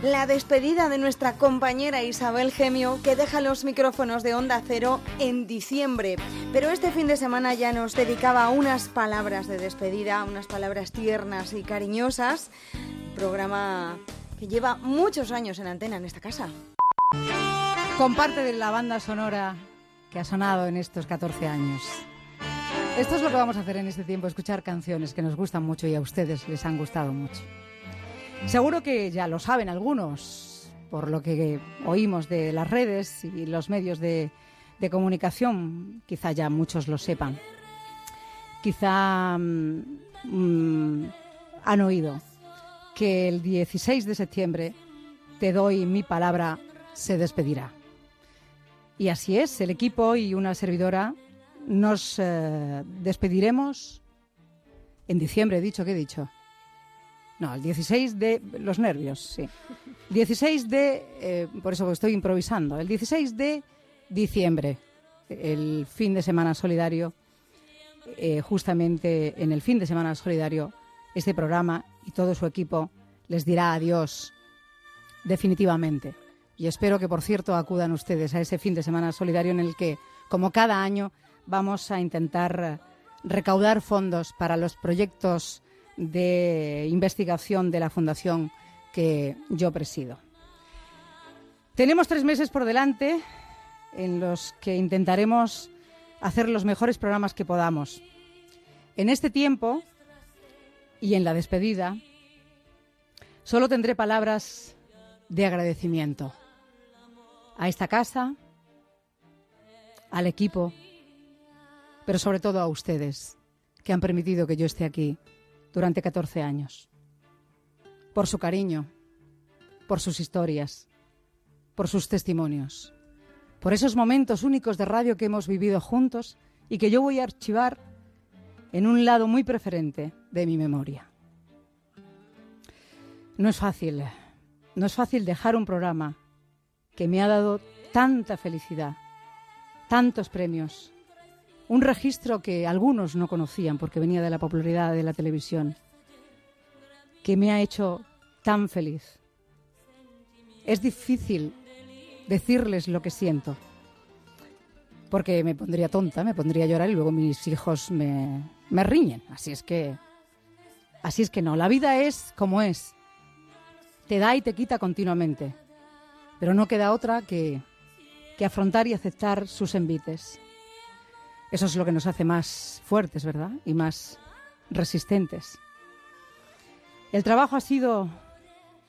la despedida de nuestra compañera Isabel Gemio, que deja los micrófonos de Onda Cero en diciembre. Pero este fin de semana ya nos dedicaba unas palabras de despedida, unas palabras tiernas y cariñosas. Programa que lleva muchos años en antena en esta casa. Con parte de la banda sonora que ha sonado en estos 14 años. Esto es lo que vamos a hacer en este tiempo, escuchar canciones que nos gustan mucho y a ustedes les han gustado mucho. Seguro que ya lo saben algunos, por lo que oímos de las redes y los medios de, comunicación, quizá ya muchos lo sepan. Quizá mm, mm, han oído que el 16 de septiembre, te doy mi palabra, se despedirá. Y así es, el equipo y una servidora nos eh, despediremos en diciembre, he dicho, ¿qué he dicho? No, el 16 de... Los nervios, sí. 16 de... eh, por eso estoy improvisando. El 16 de diciembre, el fin de semana solidario, eh, justamente en el fin de semana solidario, este programa y todo su equipo les dirá adiós definitivamente. Y espero que, por cierto, acudan ustedes a ese fin de semana solidario en el que, como cada año, vamos a intentar recaudar fondos para los proyectos de investigación de la fundación que yo presido. Tenemos tres meses por delante en los que intentaremos hacer los mejores programas que podamos. En este tiempo y en la despedida, solo tendré palabras de agradecimiento a esta casa, al equipo, pero sobre todo a ustedes, que han permitido que yo esté aquí durante 14 años. Por su cariño, por sus historias, por sus testimonios, por esos momentos únicos de radio que hemos vivido juntos y que yo voy a archivar en un lado muy preferente de mi memoria. No es fácil, no es fácil dejar un programa que me ha dado tanta felicidad, tantos premios, un registro que algunos no conocían porque venía de la popularidad de la televisión, que me ha hecho tan feliz. Es difícil decirles lo que siento, porque me pondría tonta, me pondría a llorar y luego mis hijos me, me riñen. Así es que, así es que no. La vida es como es. Te da y te quita continuamente, pero no queda otra que, que afrontar y aceptar sus envites. Eso es lo que nos hace más fuertes, ¿verdad? Y más resistentes. El trabajo ha sido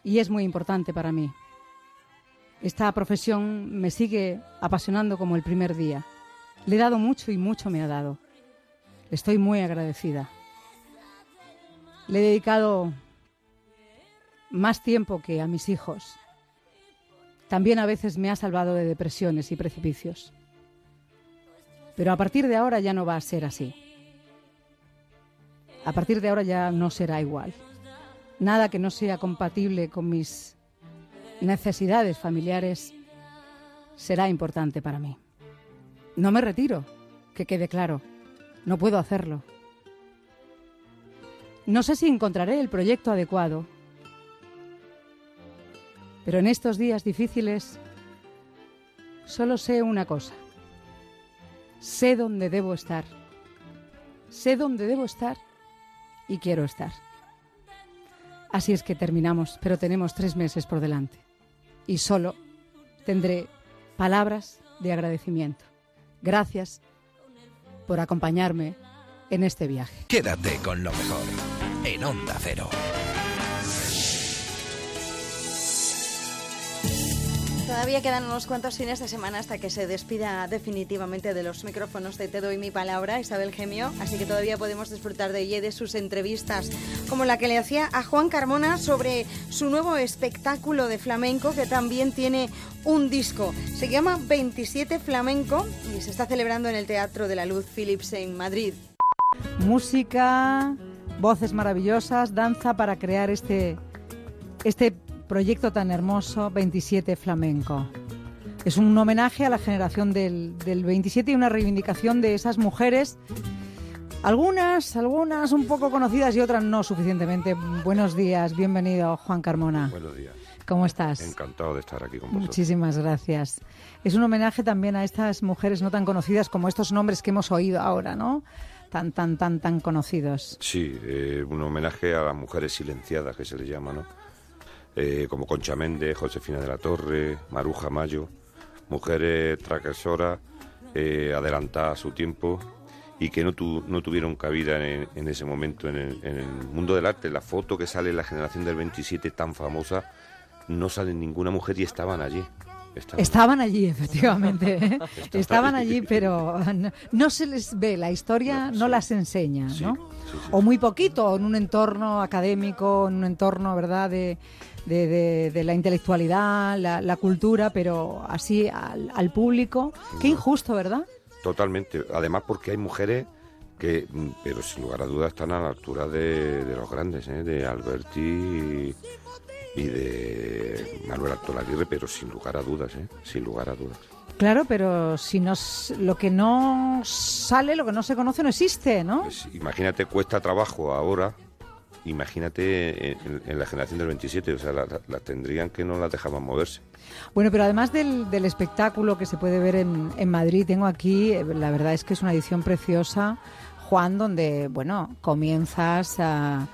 y es muy importante para mí. Esta profesión me sigue apasionando como el primer día. Le he dado mucho y mucho me ha dado. Estoy muy agradecida. Le he dedicado más tiempo que a mis hijos. También a veces me ha salvado de depresiones y precipicios. Pero a partir de ahora ya no va a ser así. A partir de ahora ya no será igual. Nada que no sea compatible con mis necesidades familiares será importante para mí. No me retiro, que quede claro. No puedo hacerlo. No sé si encontraré el proyecto adecuado, pero en estos días difíciles solo sé una cosa. Sé dónde debo estar. Sé dónde debo estar y quiero estar. Así es que terminamos, pero tenemos tres meses por delante. Y solo tendré palabras de agradecimiento. Gracias por acompañarme en este viaje. Quédate con lo mejor en Onda Cero. Todavía quedan unos cuantos fines de semana hasta que se despida definitivamente de los micrófonos de Te doy mi palabra, Isabel Gemio, así que todavía podemos disfrutar de ella y de sus entrevistas, como la que le hacía a Juan Carmona sobre su nuevo espectáculo de flamenco que también tiene un disco. Se llama 27 Flamenco y se está celebrando en el Teatro de la Luz Philips en Madrid. Música, voces maravillosas, danza para crear este, este proyecto tan hermoso 27 Flamenco. Es un homenaje a la generación del, del 27 y una reivindicación de esas mujeres, algunas, algunas un poco conocidas y otras no suficientemente. Buenos días, bienvenido Juan Carmona. Buenos días. ¿Cómo estás? Encantado de estar aquí con vosotros. Muchísimas gracias. Es un homenaje también a estas mujeres no tan conocidas como estos nombres que hemos oído ahora, ¿no? Tan, tan, tan, tan conocidos. Sí, eh, un homenaje a las mujeres silenciadas que se les llama, ¿no? Eh, como Concha Méndez, Josefina de la Torre, Maruja Mayo, mujeres transgresoras, eh, adelantadas a su tiempo y que no, tu- no tuvieron cabida en, en ese momento en el, en el mundo del arte. La foto que sale en la generación del 27 tan famosa, no sale ninguna mujer y estaban allí. Estaban. Estaban allí, efectivamente. Estaban allí, pero no, no se les ve, la historia no las enseña, ¿no? O muy poquito, en un entorno académico, en un entorno, ¿verdad?, de, de- de- de la intelectualidad, la, la cultura, pero así al, al público. Qué injusto, ¿verdad? Totalmente. Además porque hay mujeres que, mm, pero sin lugar a dudas, están a la altura de, de los grandes, ¿eh? de Alberti y, y de Manuel Alto Aguirre, pero sin lugar a dudas, ¿eh? sin lugar a dudas. Claro, pero si nos, lo que no sale, lo que no se conoce, no existe, ¿no? Pues imagínate, cuesta trabajo ahora, imagínate en, la generación del 27, o sea, la, la tendrían que no las dejaban moverse. Bueno, pero además del, del espectáculo que se puede ver en, en Madrid, tengo aquí, eh, la verdad es que es una edición preciosa, Juan, donde, bueno, comienzas a...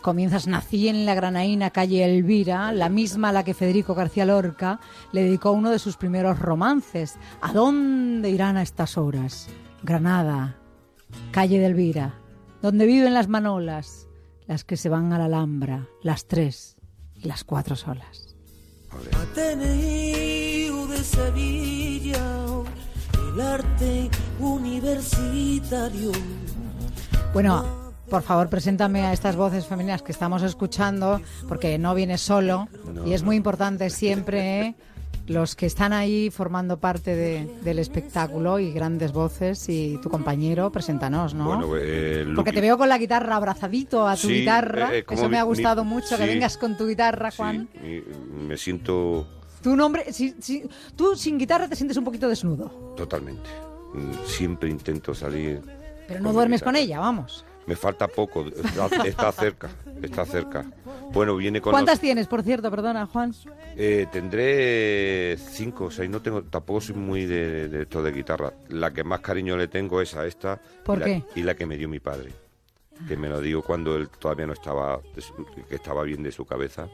Comienzas, nací en la granaína calle Elvira, la misma a la que Federico García Lorca le dedicó uno de sus primeros romances. ¿A dónde irán a estas horas? Granada, calle de Elvira, donde viven las manolas, las que se van a la Alhambra, las tres y las cuatro solas. Ateneo de Sevilla, el arte universitario. Bueno, por favor, preséntame a estas voces femeninas que estamos escuchando, porque no viene solo y es muy importante siempre ¿eh? Los que están ahí formando parte de- del espectáculo y grandes voces y tu compañero, preséntanos, ¿no? Bueno, eh, Porque te veo con la guitarra abrazadito a tu Sí, guitarra. eh, como Eso me ha gustado mi- mucho, que vengas con tu guitarra, Juan. me siento Tu nombre, si- si- tú sin guitarra te sientes un poquito desnudo, totalmente. Mm, Siempre intento salir. pero no duermes guitarra. con ella, vamos. Me falta poco, está, está cerca, está cerca. Bueno, viene con... ¿Cuántas los- tienes, por cierto? Perdona, Juan. Eh, tendré cinco o seis, no tengo, tampoco soy muy de, de esto de guitarra. La que más cariño le tengo es a esta. ¿Por y la, qué? Y la que me dio mi padre. Que me lo dio cuando él todavía no estaba, que estaba bien de su cabeza.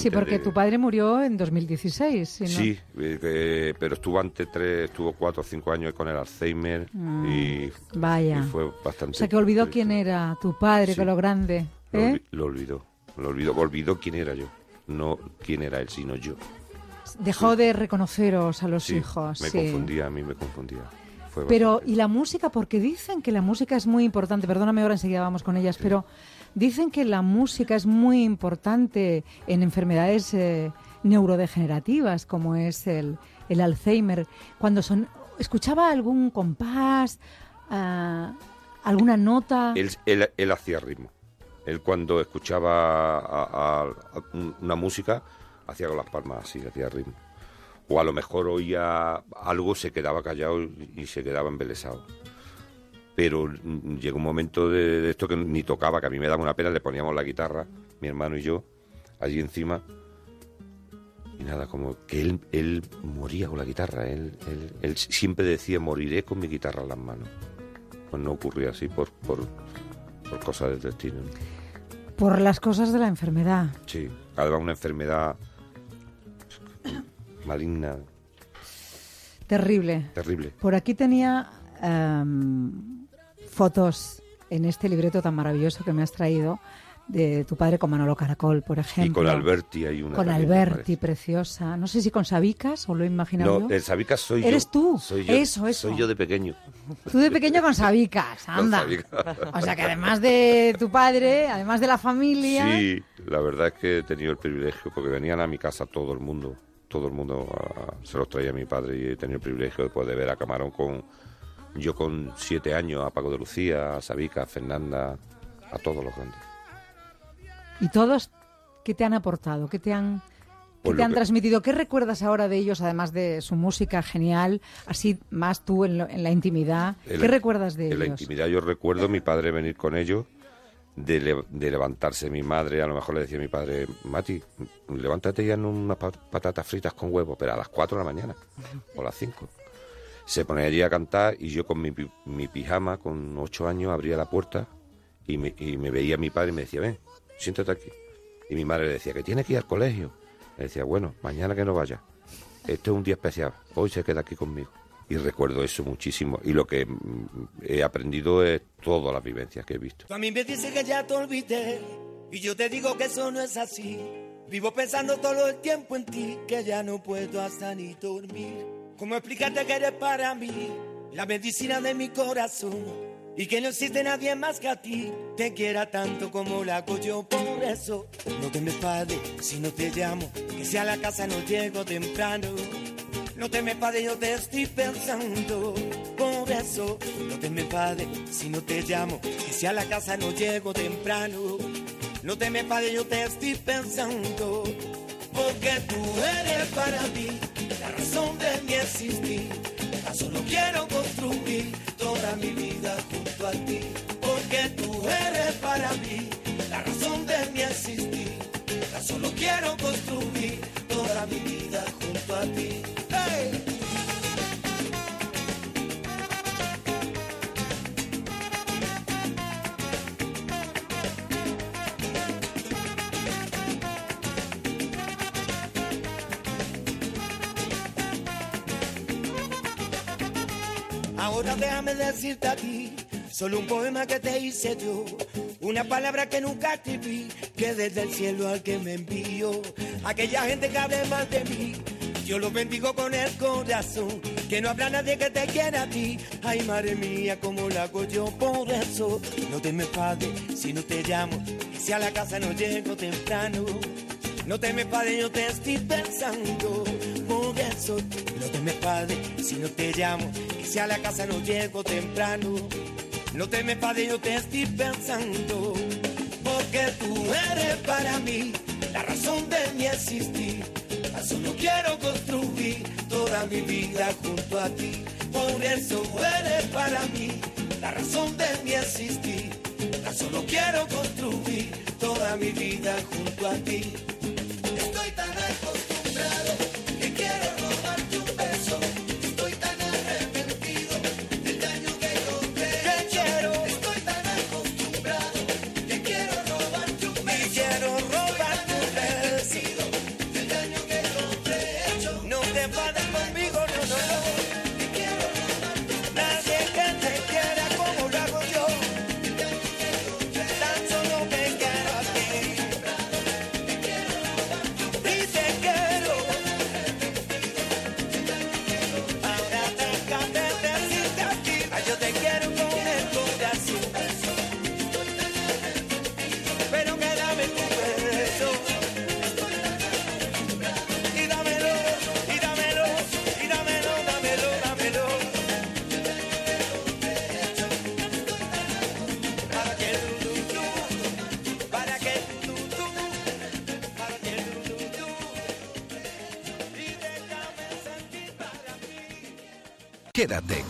Sí, porque de- tu padre murió en 2016. si no- Sí, eh, pero estuvo antes tres, estuvo cuatro o cinco años con el Alzheimer Mm, y, vaya. y fue bastante. O sea, que olvidó quién era tu padre, Sí. que lo grande. Lo, ¿eh? olvi- lo olvidó, lo olvidó, olvidó quién era yo, no quién era él, sino yo. Dejó de reconoceros a los Sí, hijos. Me sí. confundía, a mí me confundía. Fue Pero, ¿y la música? Porque dicen que la música es muy importante. Perdóname, ahora enseguida vamos con ellas, pero dicen que la música es muy importante en enfermedades eh, neurodegenerativas, como es el, el Alzheimer. Cuando son, escuchaba algún compás, ah, alguna nota. Él, él, hacía ritmo. Él cuando escuchaba a- una música, hacía con las palmas así, hacía ritmo. O a lo mejor oía algo, se quedaba callado y se quedaba embelesado. Pero llegó un momento de, de esto que ni tocaba, que a mí me daba una pena, le poníamos la guitarra, mi hermano y yo, allí encima. Y nada, como que él, él moría con la guitarra. Él, él, él siempre decía, moriré con mi guitarra en las manos. Pues no ocurría así por, por, por cosas del destino. Por las cosas de la enfermedad. Sí, además una enfermedad maligna, Terrible. terrible. Por aquí tenía em, fotos en este libreto tan maravilloso que me has traído de tu padre con Manolo Caracol, por Y ejemplo. con Alberti hay una Con también, Alberti, preciosa. No sé si con Sabicas o lo he imaginado No, yo. el Sabicas soy yo. Eres tú. Soy yo. Eso, eso. Soy yo de pequeño. Tú de pequeño con Sabicas, Con anda. Sabicas. O sea que además de tu padre, además de la familia, Sí, la verdad es que he tenido el privilegio, porque venían a mi casa todo el mundo, todo el mundo ah, se los traía a mi padre y he tenido el privilegio de poder ver a Camarón con, yo con siete años, a Paco de Lucía, a Sabica, a Fernanda, a todos los grandes. y todos, ¿qué te han aportado? ¿Qué te han, qué Pues te han que- transmitido? ¿Qué recuerdas ahora de ellos, además de su música genial, así más tú en, lo- en la intimidad? En ¿Qué la- recuerdas de En la ellos? intimidad yo recuerdo mi padre venir con ellos, de, le- de levantarse mi madre, a lo mejor le decía a mi padre, Mati, levántate ya en unas pa- patatas fritas con huevo, pero a las 4 de la mañana, o a las 5. Se ponía allí a cantar y yo con mi, mi pijama, con 8 años, abría la puerta y me, y me veía mi padre y me decía, ven, siéntate aquí. Y mi madre le decía, que tiene que ir al colegio. Le decía, bueno, mañana que no vaya. Este es un día especial, hoy se queda aquí conmigo. Y recuerdo eso muchísimo. Y lo que mm, he aprendido es todas las vivencias que he visto. A mí me dices que ya te olvidé y yo te digo que eso no es así. Vivo pensando todo el tiempo en ti, que ya no puedo hasta ni dormir. ¿Cómo explicarte que eres para mí la medicina de mi corazón? Y que no existe nadie más que a ti, te quiera tanto como la hago yo. Por eso, no te me enfades si no te llamo, que si a la casa no llego temprano. No te me enfades, yo te estoy pensando. Por eso, no te me enfades si no te llamo, que si a la casa no llego temprano. No te me enfades, yo te estoy pensando. Porque tú eres para mí mi existir. Tan solo quiero construir toda mi vida junto a ti. Porque tú eres para mí la razón de mi existir. Tan solo quiero construir toda mi vida junto a ti. Ahora déjame decirte a ti, solo un poema que te hice yo, una palabra que nunca escribí, que desde el cielo al que me envío. aquella gente que hable mal de mí. Yo los bendigo con el corazón, que no habrá nadie que te quiera a ti. Ay, madre mía, cómo lo hago yo por eso. No te me enfades si no te llamo, si a la casa no llego temprano. No te me enfades, yo te estoy pensando. Por eso, no te me enfades si no te llamo, que si a la casa no llego temprano. No te me enfades, yo te estoy pensando. Porque tú eres para mí la razón de mi existir. Eso no quiero construir toda mi vida junto a ti. Por eso eres para mí la razón de mi existir. Eso no quiero construir toda mi vida junto a ti. Estoy tan acostumbrado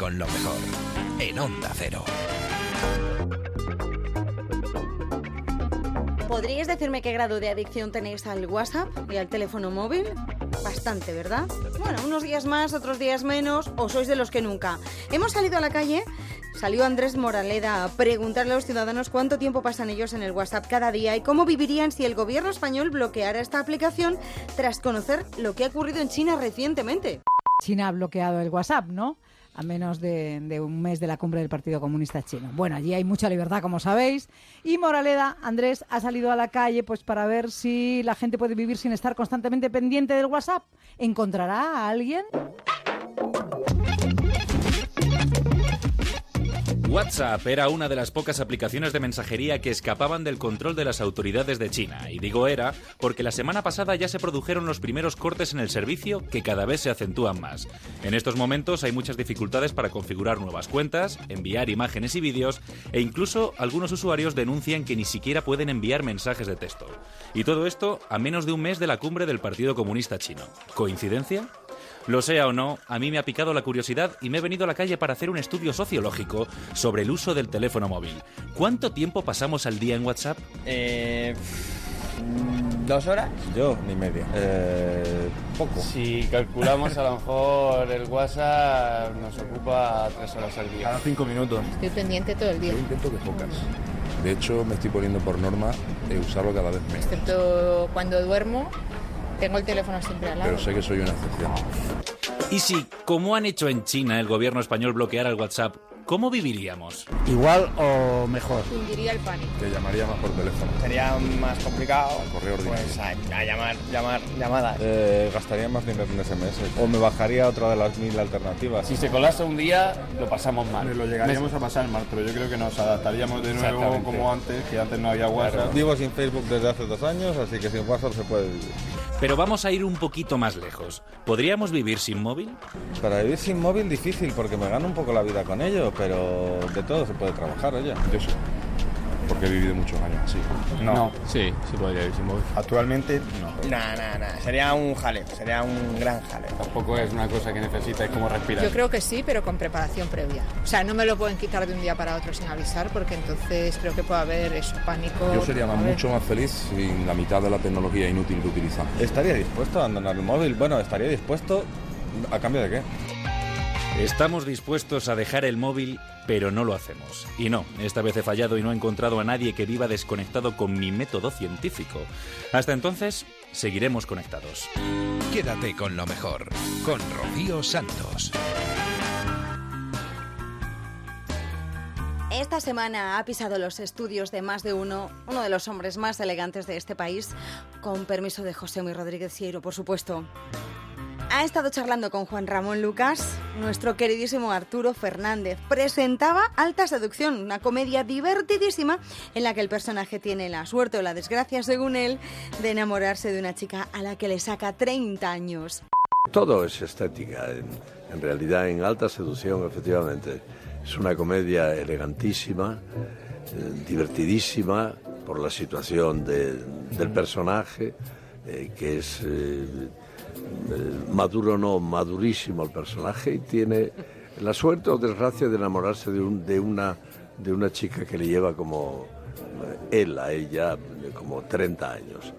con lo mejor en Onda Cero. ¿Podríais decirme qué grado de adicción tenéis al WhatsApp y al teléfono móvil? Bastante, ¿verdad? Bueno, unos días más, otros días menos, o sois de los que nunca. Hemos salido a la calle, salió Andrés Moraleda a preguntarle a los ciudadanos cuánto tiempo pasan ellos en el WhatsApp cada día y cómo vivirían si el gobierno español bloqueara esta aplicación tras conocer lo que ha ocurrido en China recientemente. China ha bloqueado el WhatsApp, ¿no? A menos de, un mes de la cumbre del Partido Comunista Chino. Bueno, allí hay mucha libertad, como sabéis. Y Moraleda, Andrés, ha salido a la calle pues para ver si la gente puede vivir sin estar constantemente pendiente del WhatsApp. ¿Encontrará a alguien? WhatsApp era una de las pocas aplicaciones de mensajería que escapaban del control de las autoridades de China. Y digo era porque la semana pasada ya se produjeron los primeros cortes en el servicio que cada vez se acentúan más. En estos momentos hay muchas dificultades para configurar nuevas cuentas, enviar imágenes y vídeos e incluso algunos usuarios denuncian que ni siquiera pueden enviar mensajes de texto. Y todo esto a menos de un mes de la cumbre del Partido Comunista Chino. ¿Coincidencia? Lo sea o no, a mí me ha picado la curiosidad y me he venido a la calle para hacer un estudio sociológico sobre el uso del teléfono móvil. ¿Cuánto tiempo pasamos al día en WhatsApp? Eh, ¿Dos horas? Yo, ni media. Eh, poco. Si calculamos, a lo mejor el WhatsApp nos ocupa tres horas al día. Cada cinco minutos. Estoy pendiente todo el día. Yo intento que pocas. De hecho, me estoy poniendo por norma de usarlo cada vez menos. Excepto cuando duermo, tengo el teléfono siempre al lado. Pero sé que soy una excepción. Y si, como han hecho en China, el gobierno español bloqueara el WhatsApp, ¿cómo viviríamos? Igual o mejor. Hundiría el pánico. Te llamaría más por teléfono. Sería más complicado. Correo ordinario. Pues a, a llamar, llamar, llamadas. Eh, gastaría más dinero en SMS. O me bajaría otra de las mil alternativas. Si se colase un día, lo pasamos mal. Lo llegaríamos a pasar mal, pero yo creo que nos adaptaríamos de nuevo como antes, que antes no había WhatsApp. Vivo sin Facebook desde hace dos años, así que sin WhatsApp se puede vivir. Pero vamos a ir un poquito más lejos. ¿Podríamos vivir sin móvil? Para vivir sin móvil difícil, porque me gano un poco la vida con ello, pero de todo se puede trabajar, oye. Yo sí. Porque he vivido muchos años así. No. Sí, sí podría vivir sin móvil. Actualmente, no. Nah, nah, nah. Sería un jaleo, sería un gran jaleo. Tampoco es una cosa que necesites como respirar. Yo creo que sí, pero con preparación previa. O sea, no me lo pueden quitar de un día para otro sin avisar, porque entonces creo que puede haber eso, pánico. Yo sería más- mucho más feliz sin la mitad de la tecnología inútil que utilizamos. Estaría dispuesto a abandonar el móvil. Bueno, estaría dispuesto a cambio de qué. Estamos dispuestos a dejar el móvil, pero no lo hacemos. Y no, esta vez he fallado y no he encontrado a nadie que viva desconectado con mi método científico. Hasta entonces, seguiremos conectados. Quédate con lo mejor con Rocío Santos. Esta semana ha pisado los estudios de más de uno, uno de los hombres más elegantes de este país, con permiso de José Luis Rodríguez Cieiro, por supuesto. Ha estado charlando con Juan Ramón Lucas, nuestro queridísimo Arturo Fernández. Presentaba Alta Seducción, una comedia divertidísima en la que el personaje tiene la suerte o la desgracia, según él, de enamorarse de una chica a la que le saca 30 años. Todo es estética, en, realidad en Alta Seducción, efectivamente. Es una comedia elegantísima, eh, divertidísima por la situación de- del personaje, eh, que es eh, maduro no, madurísimo el personaje y tiene la suerte o desgracia de enamorarse de, un- de una, de una chica que le lleva como eh, él a ella eh, como 30 años.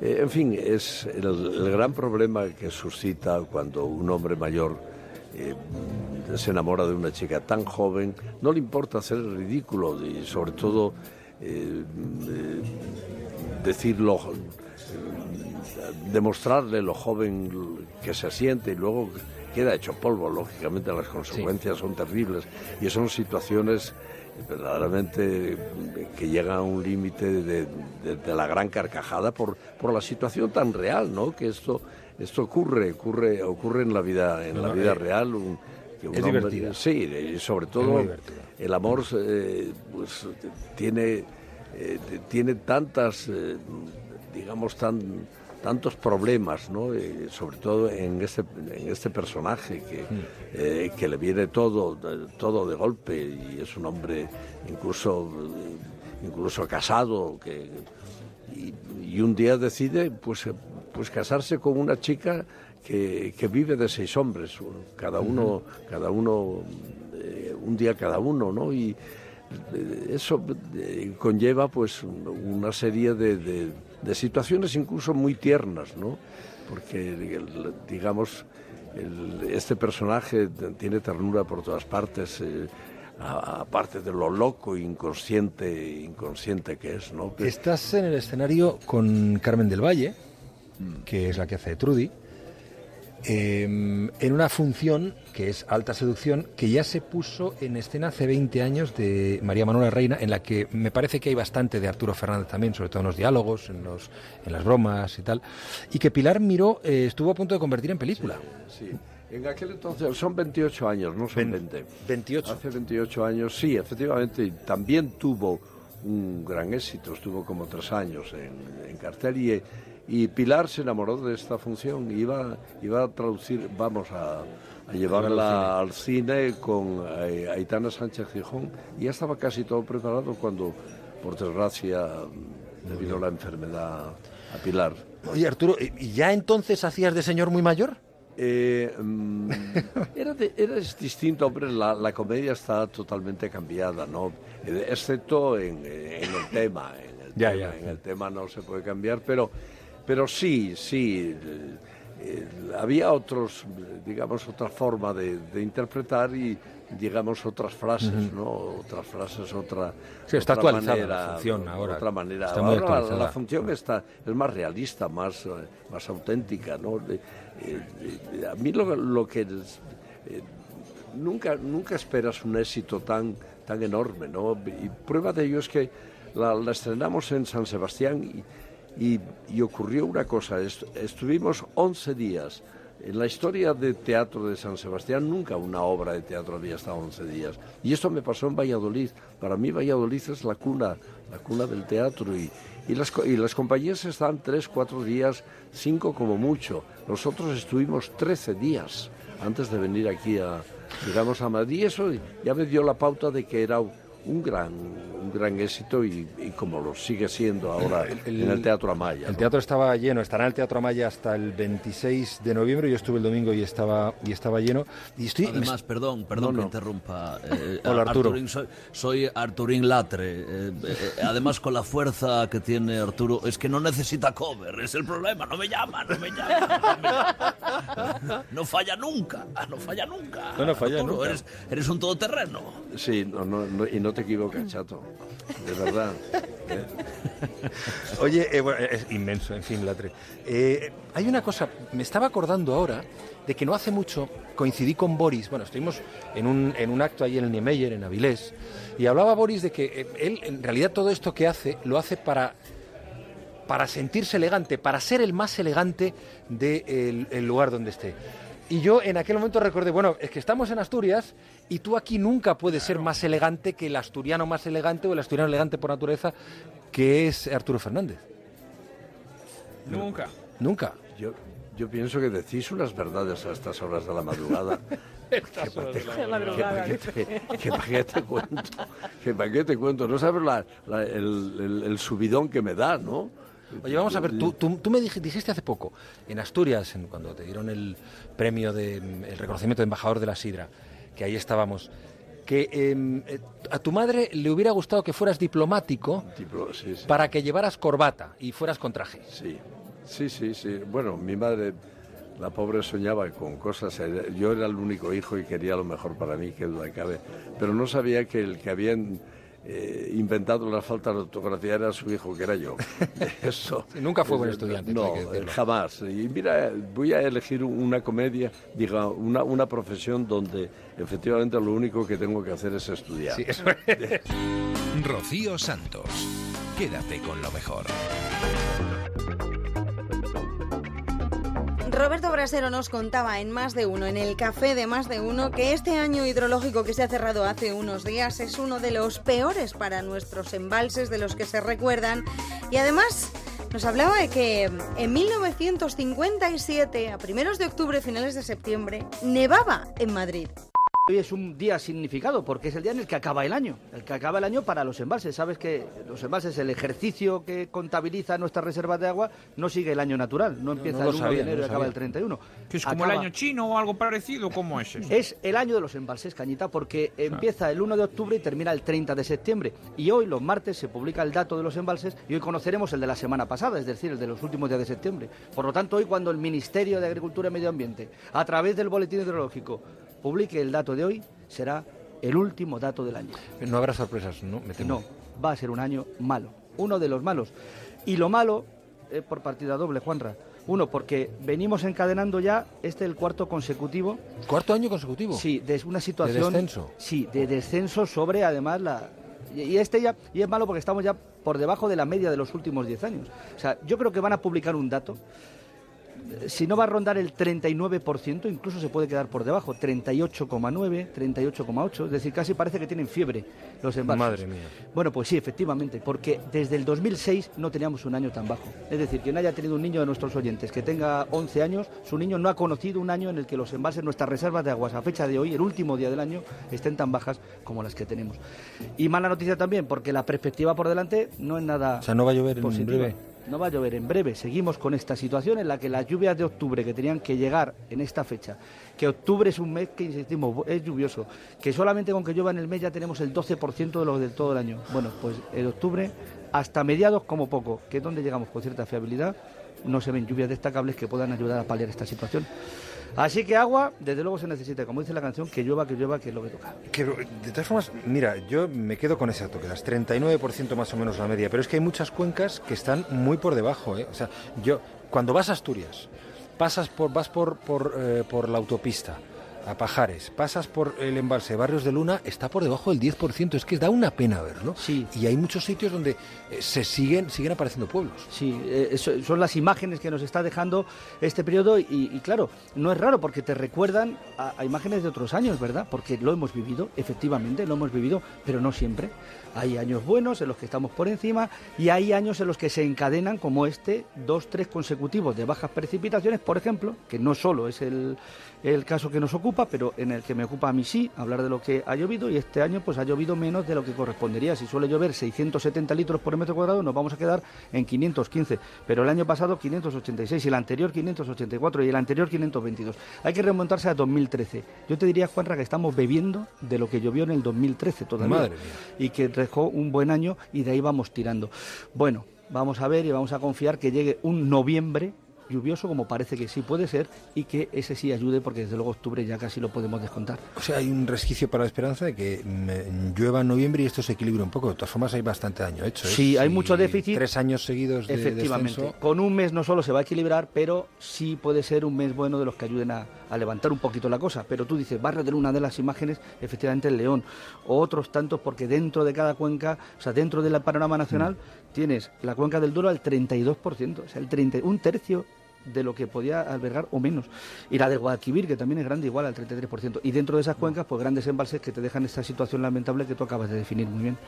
Eh, en fin, es el, gran problema que suscita cuando un hombre mayor se enamora de una chica tan joven, no le importa hacer ridículo y sobre todo decirlo, demostrarle lo joven que se siente y luego queda hecho polvo. Lógicamente las consecuencias son terribles y son situaciones verdaderamente que llegan a un límite de, de- de la gran carcajada por, por la situación tan real, ¿no? Que esto esto ocurre, ocurre, ocurre en la vida, en No, la no, vida eh, real. un- que un es hombre- divertida. Sí, y sobre todo el amor eh, pues, tiene, eh, tiene tantas, digamos, tan, tantos problemas, ¿no? Eh, sobre todo en este, en este personaje que, eh, que le viene todo, todo de golpe y es un hombre incluso, incluso casado que, y, y un día decide pues, eh, pues casarse con una chica que, que vive de seis hombres, cada uno, cada uno eh, un día cada uno, ¿no? Y eso conlleva pues un- una serie de, de- de situaciones incluso muy tiernas, ¿no? Porque digamos el- este personaje tiene ternura por todas partes. eh, a- aparte de lo loco, inconsciente, inconsciente que es, ¿no? Que- Estás en el escenario con Carmen del Valle, que es la que hace Trudy, eh, en una función que es Alta Seducción, que ya se puso en escena hace 20 años de María Manuela Reina, en la que me parece que hay bastante de Arturo Fernández también, sobre todo en los diálogos, en, los, en las bromas y tal, y que Pilar Miró eh, estuvo a punto de convertir en película. Sí. En aquel entonces son 28 años, no son 20. 28. Hace 28 años, sí, efectivamente, también tuvo un gran éxito, estuvo como tres años en, en cartel y, y Pilar se enamoró de esta función, iba, iba a traducir, vamos a, a llevarla al cine con eh, Aitana Sánchez Gijón y ya estaba casi todo preparado cuando, por desgracia, le vino la enfermedad a Pilar. Oye, Arturo, ¿y ya entonces hacías de señor muy mayor? Eh, mm, era, de- era distinto, hombre, la, la comedia está totalmente cambiada, ¿no? Eh, Excepto en, en el tema, en el, Ya, tema, ya. en el tema no se puede cambiar, pero, pero sí, sí, eh, había otros, digamos, otra forma de, de interpretar y, digamos, otras frases, Ujú. ¿no? Otras frases, otra, Sí, está otra actualizada la manera, función ahora. Otra manera. Está muy Ahora la- la función está, es más realista, más, más auténtica, ¿no? Eh, eh, a mí lo, lo que es, eh, nunca, nunca esperas un éxito tan, tan enorme, ¿no? Y prueba de ello es que la, la estrenamos en San Sebastián y, y- ocurrió una cosa, est- estuvimos 11 días. En la historia de teatro de San Sebastián nunca una obra de teatro había estado 11 días. Y esto me pasó en Valladolid. Para mí Valladolid es la cuna, la cuna del teatro y, y las, y las compañías están 3, 4 días, 5 como mucho. Nosotros estuvimos 13 días antes de venir aquí a, digamos, a Madrid. Y eso ya me dio la pauta de que era un gran, un gran éxito y, y como lo sigue siendo ahora en el Teatro Amaya. El ¿no? teatro estaba lleno, estará en el Teatro Amaya hasta el 26 de noviembre. Yo estuve el domingo y estaba, y estaba lleno. Y estoy, Además, perdón, perdón No, que no. interrumpa. eh, Hola, Arturo. Arturín, soy, soy Arturín Latre. eh, eh, además, con la fuerza que tiene Arturo, es que no necesita cover, es el problema. No me llama, no me llama. No falla nunca, no falla nunca. No, no falla Arturo, nunca. Eres, eres un todoterreno. Sí, no, no, no, y no te equivocas, chato. De verdad. ¿eh? Oye, eh, bueno, es inmenso, en fin, Latre. Eh, hay una cosa, me estaba acordando ahora de que no hace mucho coincidí con Boris, bueno, estuvimos en un, en un acto ahí en el Niemeyer, en Avilés, y hablaba Boris de que él, en realidad, todo esto que hace, lo hace para para sentirse elegante, para ser el más elegante del el lugar donde esté. Y yo en aquel momento recordé, bueno, es que estamos en Asturias y tú aquí nunca puedes ser más elegante que el asturiano más elegante o el asturiano elegante por naturaleza, que es Arturo Fernández. Nunca. Nunca. Yo, yo pienso que decís unas verdades a estas horas de la madrugada. Estas que horas de la que- madrugada. que- que- que para qué te cuento. Que para qué te cuento. No sabes la- la- el, el- el subidón que me da, ¿no? Oye, vamos a ver, tú, tú, tú me dij- dijiste hace poco, en Asturias, en- cuando te dieron el premio de el reconocimiento de embajador de la Sidra, que ahí estábamos, que em, eh, a tu madre le hubiera gustado que fueras diplomático Diplo- sí, sí. para que llevaras corbata y fueras con traje. Sí, sí, sí, sí. Bueno, mi madre, la pobre, soñaba con cosas. eh, Yo era el único hijo y quería lo mejor para mí, que duda cabe. Pero no sabía que el que habían eh, inventado la falta de ortografía era su hijo, que era yo. Eso. Sí, nunca fue buen estudiante, No, jamás. Y mira, voy a elegir una comedia, diga, una, una profesión donde efectivamente lo único que tengo que hacer es estudiar. Sí, eso Rocío Santos. Quédate con lo mejor. Roberto Brasero nos contaba en más de uno, en el café de más de uno, que este año hidrológico que se ha cerrado hace unos días es uno de los peores para nuestros embalses, de los que se recuerdan. Y además nos hablaba de que en 1957, a primeros de octubre, finales de septiembre, nevaba en Madrid. Hoy es un día significado porque es el día en el que acaba el año, el que acaba el año para los embalses. Sabes que los embalses, el ejercicio que contabiliza nuestras reservas de agua, no sigue el año natural, no empieza no el 1 sabía, de enero no y acaba el 31. Que es como el año chino o algo parecido, ¿cómo es eso? Es el año de los embalses, Cañita, porque empieza el 1 de octubre y termina el 30 de septiembre. Y hoy, los martes, se publica el dato de los embalses y hoy conoceremos el de la semana pasada, es decir, el de los últimos días de septiembre. Por lo tanto, hoy cuando el Ministerio de Agricultura y Medio Ambiente, a través del Boletín Hidrológico, publique el dato de hoy, será el último dato del año. No habrá sorpresas, ¿no? Me temo. No, va a ser un año malo, uno de los malos. Y lo malo es por partida doble, Juanra. Uno, porque venimos encadenando ya este el cuarto consecutivo. ¿Cuarto año consecutivo? Sí, de una situación... descenso? Sí, de descenso sobre además la... Y y este ya, y es malo porque estamos ya por debajo de la media de los últimos 10 años. O sea, yo creo que van a publicar un dato eh, si no va a rondar el 39%, incluso se puede quedar por debajo, 38,9, 38,8, es decir, casi parece que tienen fiebre los embalses. Madre mía. Bueno, pues sí, efectivamente, porque desde el 2006 no teníamos un año tan bajo. Es decir, quien haya tenido un niño de nuestros oyentes que tenga 11 años, su niño no ha conocido un año en el que los embalses, nuestras reservas de aguas a fecha de hoy, el último día del año, estén tan bajas como las que tenemos. Y mala noticia también, porque la perspectiva por delante no es nada O sea, no va a llover en positiva. breve. No va a llover en breve. Seguimos con esta situación en la que las lluvias de octubre que tenían que llegar en esta fecha, que octubre es un mes que, insistimos, es lluvioso, que solamente con que llueva en el mes ya tenemos el 12% de lo del todo el año. Bueno, pues en octubre, hasta mediados como poco, que es donde llegamos con cierta fiabilidad, no se ven lluvias destacables que puedan ayudar a paliar esta situación. Así que agua, desde luego se necesita, como dice la canción, que llueva, que llueva, que es lo que toca. De todas formas, mira, yo me quedo con ese dato, que das 39% más o menos la media, pero es que hay muchas cuencas que están muy por debajo. ¿eh? O sea, yo, cuando vas a Asturias, pasas por, vas por, por, eh, por la autopista a Pajares, pasas por el embalse Barrios de Luna, está por debajo del 10%. Es que da una pena verlo. Sí. Y hay muchos sitios donde eh, se siguen, siguen apareciendo pueblos. Sí, eh, son las imágenes que nos está dejando este periodo y, y claro, no es raro porque te recuerdan a, a imágenes de otros años, ¿verdad? Porque lo hemos vivido, efectivamente, lo hemos vivido, pero no siempre. Hay años buenos en los que estamos por encima y hay años en los que se encadenan, como este, dos, tres consecutivos de bajas precipitaciones, por ejemplo, que no solo es el, el caso que nos ocupa, pero en el que me ocupa a mí sí, hablar de lo que ha llovido y este año pues ha llovido menos de lo que correspondería. Si suele llover 670 litros por metro cuadrado, nos vamos a quedar en 515, pero el año pasado 586 y el anterior 584 y el anterior 522. Hay que remontarse a 2013. Yo te diría, Juanra, que estamos bebiendo de lo que llovió en el 2013 todavía Madre mía. y que dejó un buen año y de ahí vamos tirando. Bueno, vamos a ver y vamos a confiar que llegue un noviembre lluvioso como parece que sí puede ser y que ese sí ayude porque desde luego octubre ya casi lo podemos descontar. O sea, hay un resquicio para la esperanza de que mm, llueva en noviembre y esto se equilibre un poco. De todas formas, hay bastante daño hecho. ¿eh? Sí, hay Si mucho déficit. Tres años seguidos de Efectivamente. descenso. Con un mes no solo se va a equilibrar, pero sí puede ser un mes bueno de los que ayuden a, a levantar un poquito la cosa. Pero tú dices, Barrio de Luna de las imágenes, efectivamente el León. O otros tantos, porque dentro de cada cuenca, o sea, dentro del panorama nacional, tienes la cuenca del Duero al 32%, o sea, el 30, un tercio de lo que podía albergar o menos. Y la de Guadalquivir, que también es grande, igual al 33%. Y dentro de esas cuencas, pues grandes embalses que te dejan esta situación lamentable que tú acabas de definir muy bien.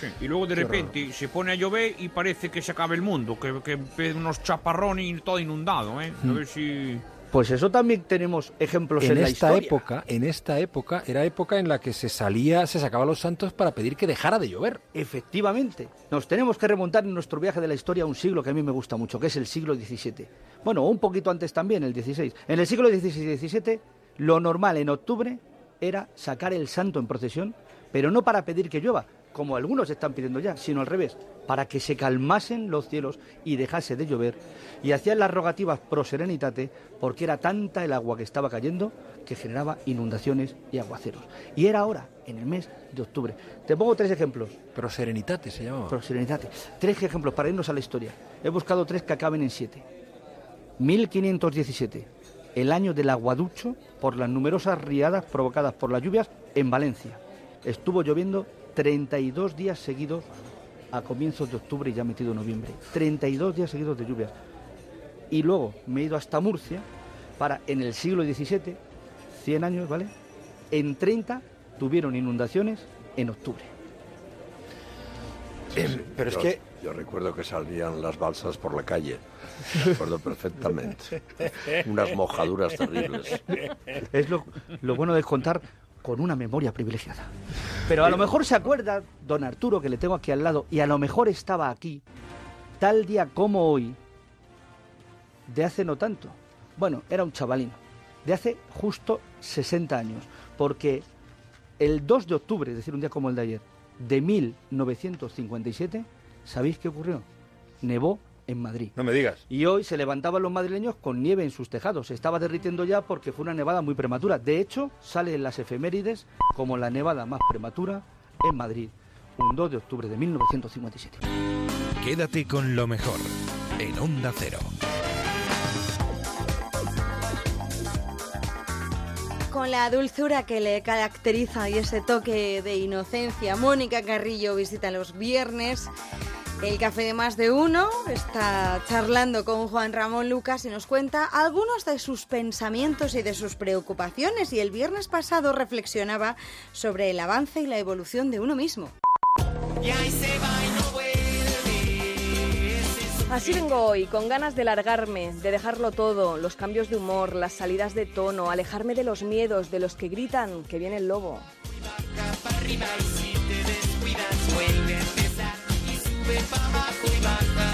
Sí, Y luego de Qué repente se pone a llover y parece que se acaba el mundo, que, que unos chaparrones y todo inundado, ¿eh? A Mm. ver si... Pues eso también tenemos ejemplos en, en la esta historia. época, en esta época, era época en la que se salía, se sacaba a los santos para pedir que dejara de llover. Efectivamente. Nos tenemos que remontar en nuestro viaje de la historia a un siglo que a mí me gusta mucho, que es el siglo XVII. Bueno, un poquito antes también, el XVI. En el siglo XVI y XVII, lo normal en octubre era sacar el santo en procesión, pero no para pedir que llueva, como algunos están pidiendo ya, sino al revés, para que se calmasen los cielos y dejase de llover. Y hacían las rogativas pro serenitate, porque era tanta el agua que estaba cayendo que generaba inundaciones y aguaceros. Y era ahora, en el mes de octubre. Te pongo tres ejemplos. Pro serenitate se llamaba. Pro serenitate. Tres ejemplos para irnos a la historia. He buscado tres que acaben en siete. 1517, el año del aguaducho por las numerosas riadas provocadas por las lluvias en Valencia. Estuvo lloviendo 32 días seguidos a comienzos de octubre y ya metido noviembre. 32 días seguidos de lluvias. Y luego me he ido hasta Murcia para, en el siglo XVII, 100 años, ¿vale? En 30 tuvieron inundaciones en octubre. pero es Yo- que- Yo recuerdo que salían las balsas por la calle. Me acuerdo perfectamente. Unas mojaduras terribles. Es lo, lo bueno de contar con una memoria privilegiada. Pero a lo mejor se acuerda don Arturo, que le tengo aquí al lado, y a lo mejor estaba aquí, tal día como hoy, de hace no tanto. Bueno, era un chavalín, de hace justo 60 años, porque el 2 de octubre, es decir, un día como el de ayer, de 1957, ¿sabéis qué ocurrió? Nevó en Madrid. No me digas. Y hoy se levantaban los madrileños con nieve en sus tejados. Se estaba derritiendo ya porque fue una nevada muy prematura. De hecho, sale en las efemérides como la nevada más prematura en Madrid, un 2 de octubre de 1957. Quédate con lo mejor en Onda Cero. Con la dulzura que le caracteriza y ese toque de inocencia, Mónica Carrillo visita los viernes el café de más de uno. Está charlando con Juan Ramón Lucas y nos cuenta algunos de sus pensamientos y de sus preocupaciones. Y el viernes pasado reflexionaba sobre el avance y la evolución de uno mismo. Así vengo hoy, con ganas de largarme, de dejarlo todo, los cambios de humor, las salidas de tono, alejarme de los miedos, de los que gritan que viene el lobo.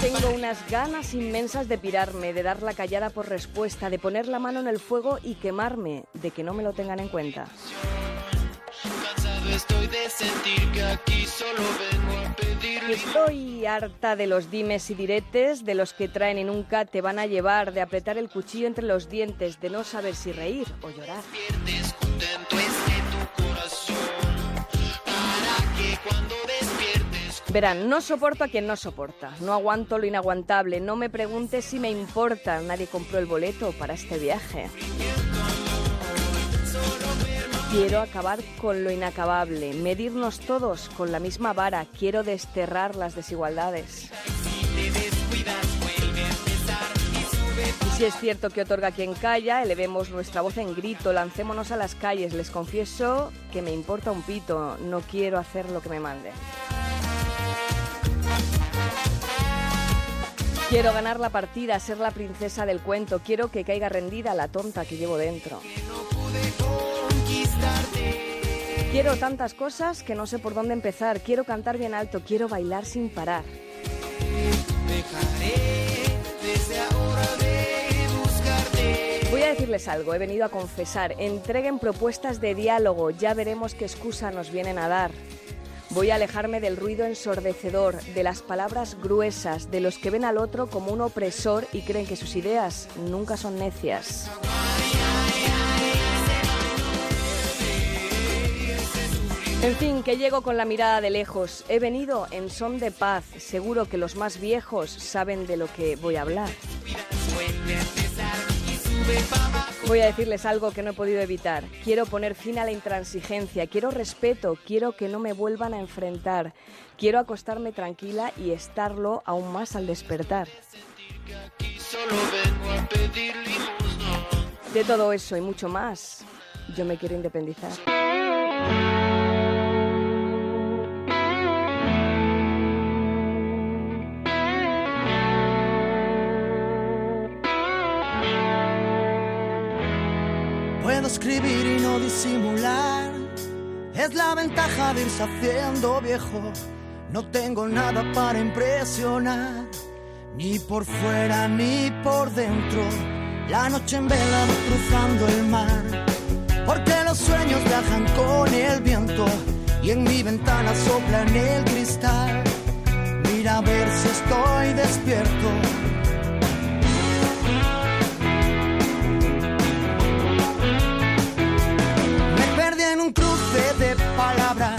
Tengo unas ganas inmensas de pirarme, de dar la callada por respuesta, de poner la mano en el fuego y quemarme, de que no me lo tengan en cuenta. Estoy harta de los dimes y diretes, de los que traen y nunca te van a llevar, de apretar el cuchillo entre los dientes, de no saber si reír o llorar. Verán, no soporto a quien no soporta, no aguanto lo inaguantable, no me preguntes si me importa, nadie compró el boleto para este viaje. Quiero acabar con lo inacabable, medirnos todos con la misma vara, quiero desterrar las desigualdades. Y si es cierto que otorga quien calla, elevemos nuestra voz en grito, lancémonos a las calles, les confieso que me importa un pito, no quiero hacer lo que me manden. Quiero ganar la partida, ser la princesa del cuento, quiero que caiga rendida la tonta que llevo dentro. Quiero tantas cosas que no sé por dónde empezar, quiero cantar bien alto, quiero bailar sin parar. Voy a decirles algo, he venido a confesar, entreguen propuestas de diálogo, ya veremos qué excusa nos vienen a dar. Voy a alejarme del ruido ensordecedor, de las palabras gruesas, de los que ven al otro como un opresor y creen que sus ideas nunca son necias. En fin, que llego con la mirada de lejos. He venido en son de paz. Seguro que los más viejos saben de lo que voy a hablar. Voy a decirles algo que no he podido evitar. Quiero poner fin a la intransigencia, quiero respeto, quiero que no me vuelvan a enfrentar, quiero acostarme tranquila y estarlo aún más al despertar. De todo eso y mucho más, yo me quiero independizar. Escribir y no disimular. Es la ventaja de irse haciendo viejo. No tengo nada para impresionar, ni por fuera ni por dentro. La noche en vela cruzando el mar, porque los sueños viajan con el viento y en mi ventana sopla el cristal. Mira a ver si estoy despierto. De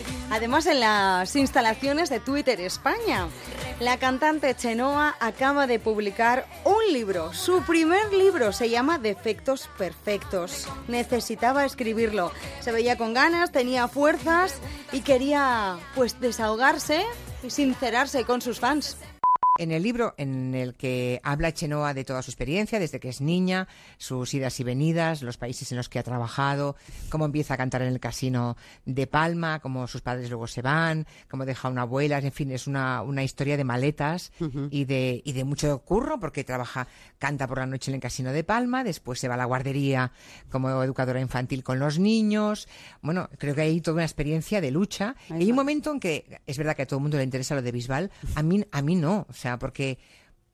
además en las instalaciones de Twitter España. La cantante Chenoa acaba de publicar un libro. Su primer libro se llama Defectos Perfectos. Necesitaba escribirlo. Se veía con ganas, tenía fuerzas y quería pues desahogarse y sincerarse con sus fans. En el libro en el que habla Chenoa de toda su experiencia, desde que es niña, sus idas y venidas, los países en los que ha trabajado, cómo empieza a cantar en el casino de Palma, cómo sus padres luego se van, cómo deja una abuela, en fin, es una, una historia de maletas y, de, y de mucho curro, porque trabaja, canta por la noche en el casino de Palma, después se va a la guardería como educadora infantil con los niños. Bueno, creo que hay toda una experiencia de lucha. Y hay un momento en que, es verdad que a todo el mundo le interesa lo de Bisbal, a mí, a mí no, o sea, porque,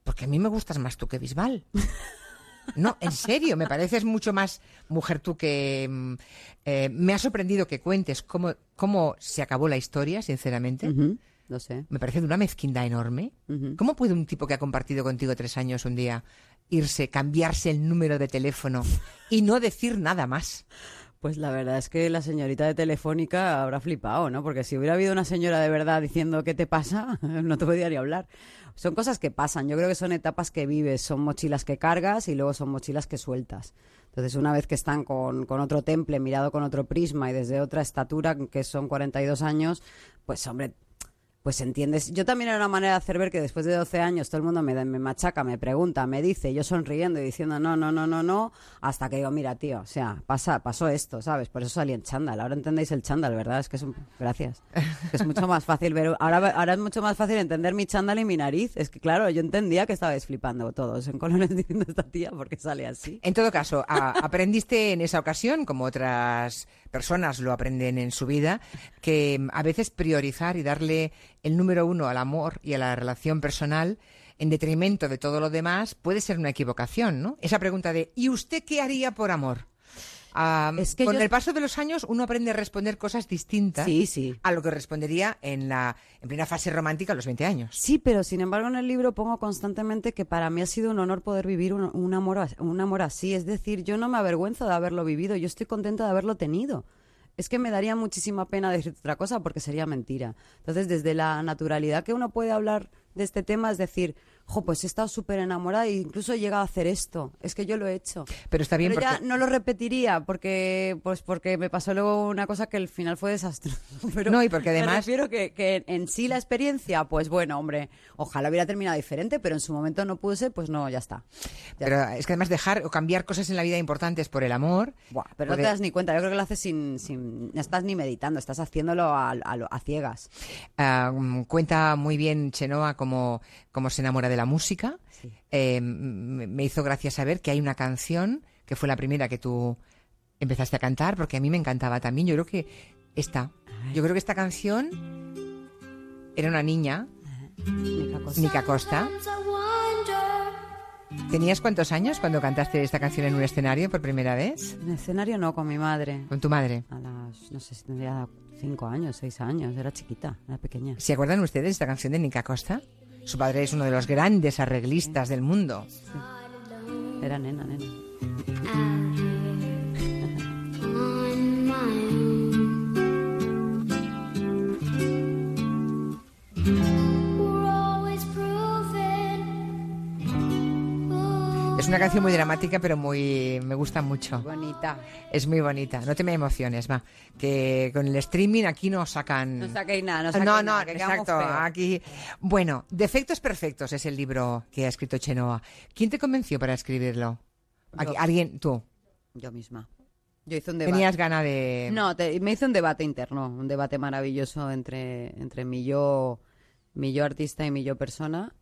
porque a mí me gustas más tú que Bisbal. No, en serio, me pareces mucho más mujer tú que... mm, eh, me ha sorprendido que cuentes cómo, cómo se acabó la historia, sinceramente. Lo sé. Me parece de una mezquindad enorme. ¿Cómo puede un tipo que ha compartido contigo tres años un día irse, cambiarse el número de teléfono y no decir nada más? Pues la verdad es que la señorita de Telefónica habrá flipado, ¿no? Porque si hubiera habido una señora de verdad diciendo qué te pasa, no te podría ni hablar. Son cosas que pasan. Yo creo que son etapas que vives, son mochilas que cargas y luego son mochilas que sueltas. Entonces, una vez que están con, con otro temple, mirado con otro prisma y desde otra estatura, que son 42 años, pues hombre, pues entiendes. Yo también era una manera de hacer ver que después de 12 años todo el mundo me, da- me machaca, me pregunta, me dice, yo sonriendo y diciendo no, no, no, no, no, hasta que digo, mira, tío, o sea, pasa, pasó esto, ¿sabes? Por eso salí en chándal. Ahora entendéis el chándal, ¿verdad? Es que es un... Gracias. Es mucho más fácil ver... Ahora, ahora es mucho más fácil entender mi chándal y mi nariz. Es que, claro, yo entendía que estabais flipando todos en colores diciendo esta tía porque sale así. En todo caso, a- aprendiste en esa ocasión, como otras personas lo aprenden en su vida, que mm, a veces priorizar y darle el número uno al amor y a la relación personal en detrimento de todo lo demás puede ser una equivocación, ¿no? Esa pregunta de ¿y usted qué haría por amor? Ah, que con yo- el paso de los años uno aprende a responder cosas distintas Sí, sí. a lo que respondería en la en plena fase romántica a los 20 años. Sí, pero sin embargo en el libro pongo constantemente que para mí ha sido un honor poder vivir un, un amor, un amor así. Es decir, yo no me avergüenzo de haberlo vivido, yo estoy contenta de haberlo tenido. Es que me daría muchísima pena decir otra cosa porque sería mentira. Entonces, desde la naturalidad que uno puede hablar de este tema, es decir, jo, pues he estado súper enamorada e incluso he llegado a hacer esto. Es que yo lo he hecho. Pero está bien Pero ya no lo repetiría porque, pues porque me pasó luego una cosa que al final fue desastroso. Pero No, y porque me además- refiero que, que en sí la experiencia, pues bueno, hombre, ojalá hubiera terminado diferente, pero en su momento no pude ser, pues no, ya está. Pero es que además dejar o cambiar cosas en la vida importantes por el amor. Pero no te das ni cuenta, yo creo que lo haces sin, sin no estás ni meditando, estás haciéndolo a, a ciegas. Ah, mm, cuenta muy bien Chenoa cómo, cómo se enamora de la música. Eh, me hizo gracia saber que hay una canción que fue la primera que tú empezaste a cantar, porque a mí me encantaba también. Yo creo que esta, yo creo que esta canción era una niña, Nica Costa. ¿Tenías cuántos años cuando cantaste esta canción en un escenario por primera vez? En escenario no, con mi madre. Con tu madre. A las, no sé si tendría cinco años, seis años, era chiquita, era pequeña. ¿Se acuerdan ustedes de esta canción de Nica Costa? Su padre es uno de los grandes arreglistas del mundo. Era nena, nena. Es una canción muy dramática, pero muy me gusta mucho. Bonita. Es muy bonita. No te me emociones, va. Que con el streaming aquí no sacan. No saquéis nada, no no, saquéis no, nada, que quedamos exacto. Aquí. Bueno, Defectos Perfectos es el libro que ha escrito Chenoa. ¿Quién te convenció para escribirlo? Aquí- Yo. ¿Alguien? ¿Tú? Yo misma. Yo hice un debate. ¿Tenías ganas de.? No, te- me hice un debate interno, un debate maravilloso entre, entre mi yo, mi yo artista y mi yo persona.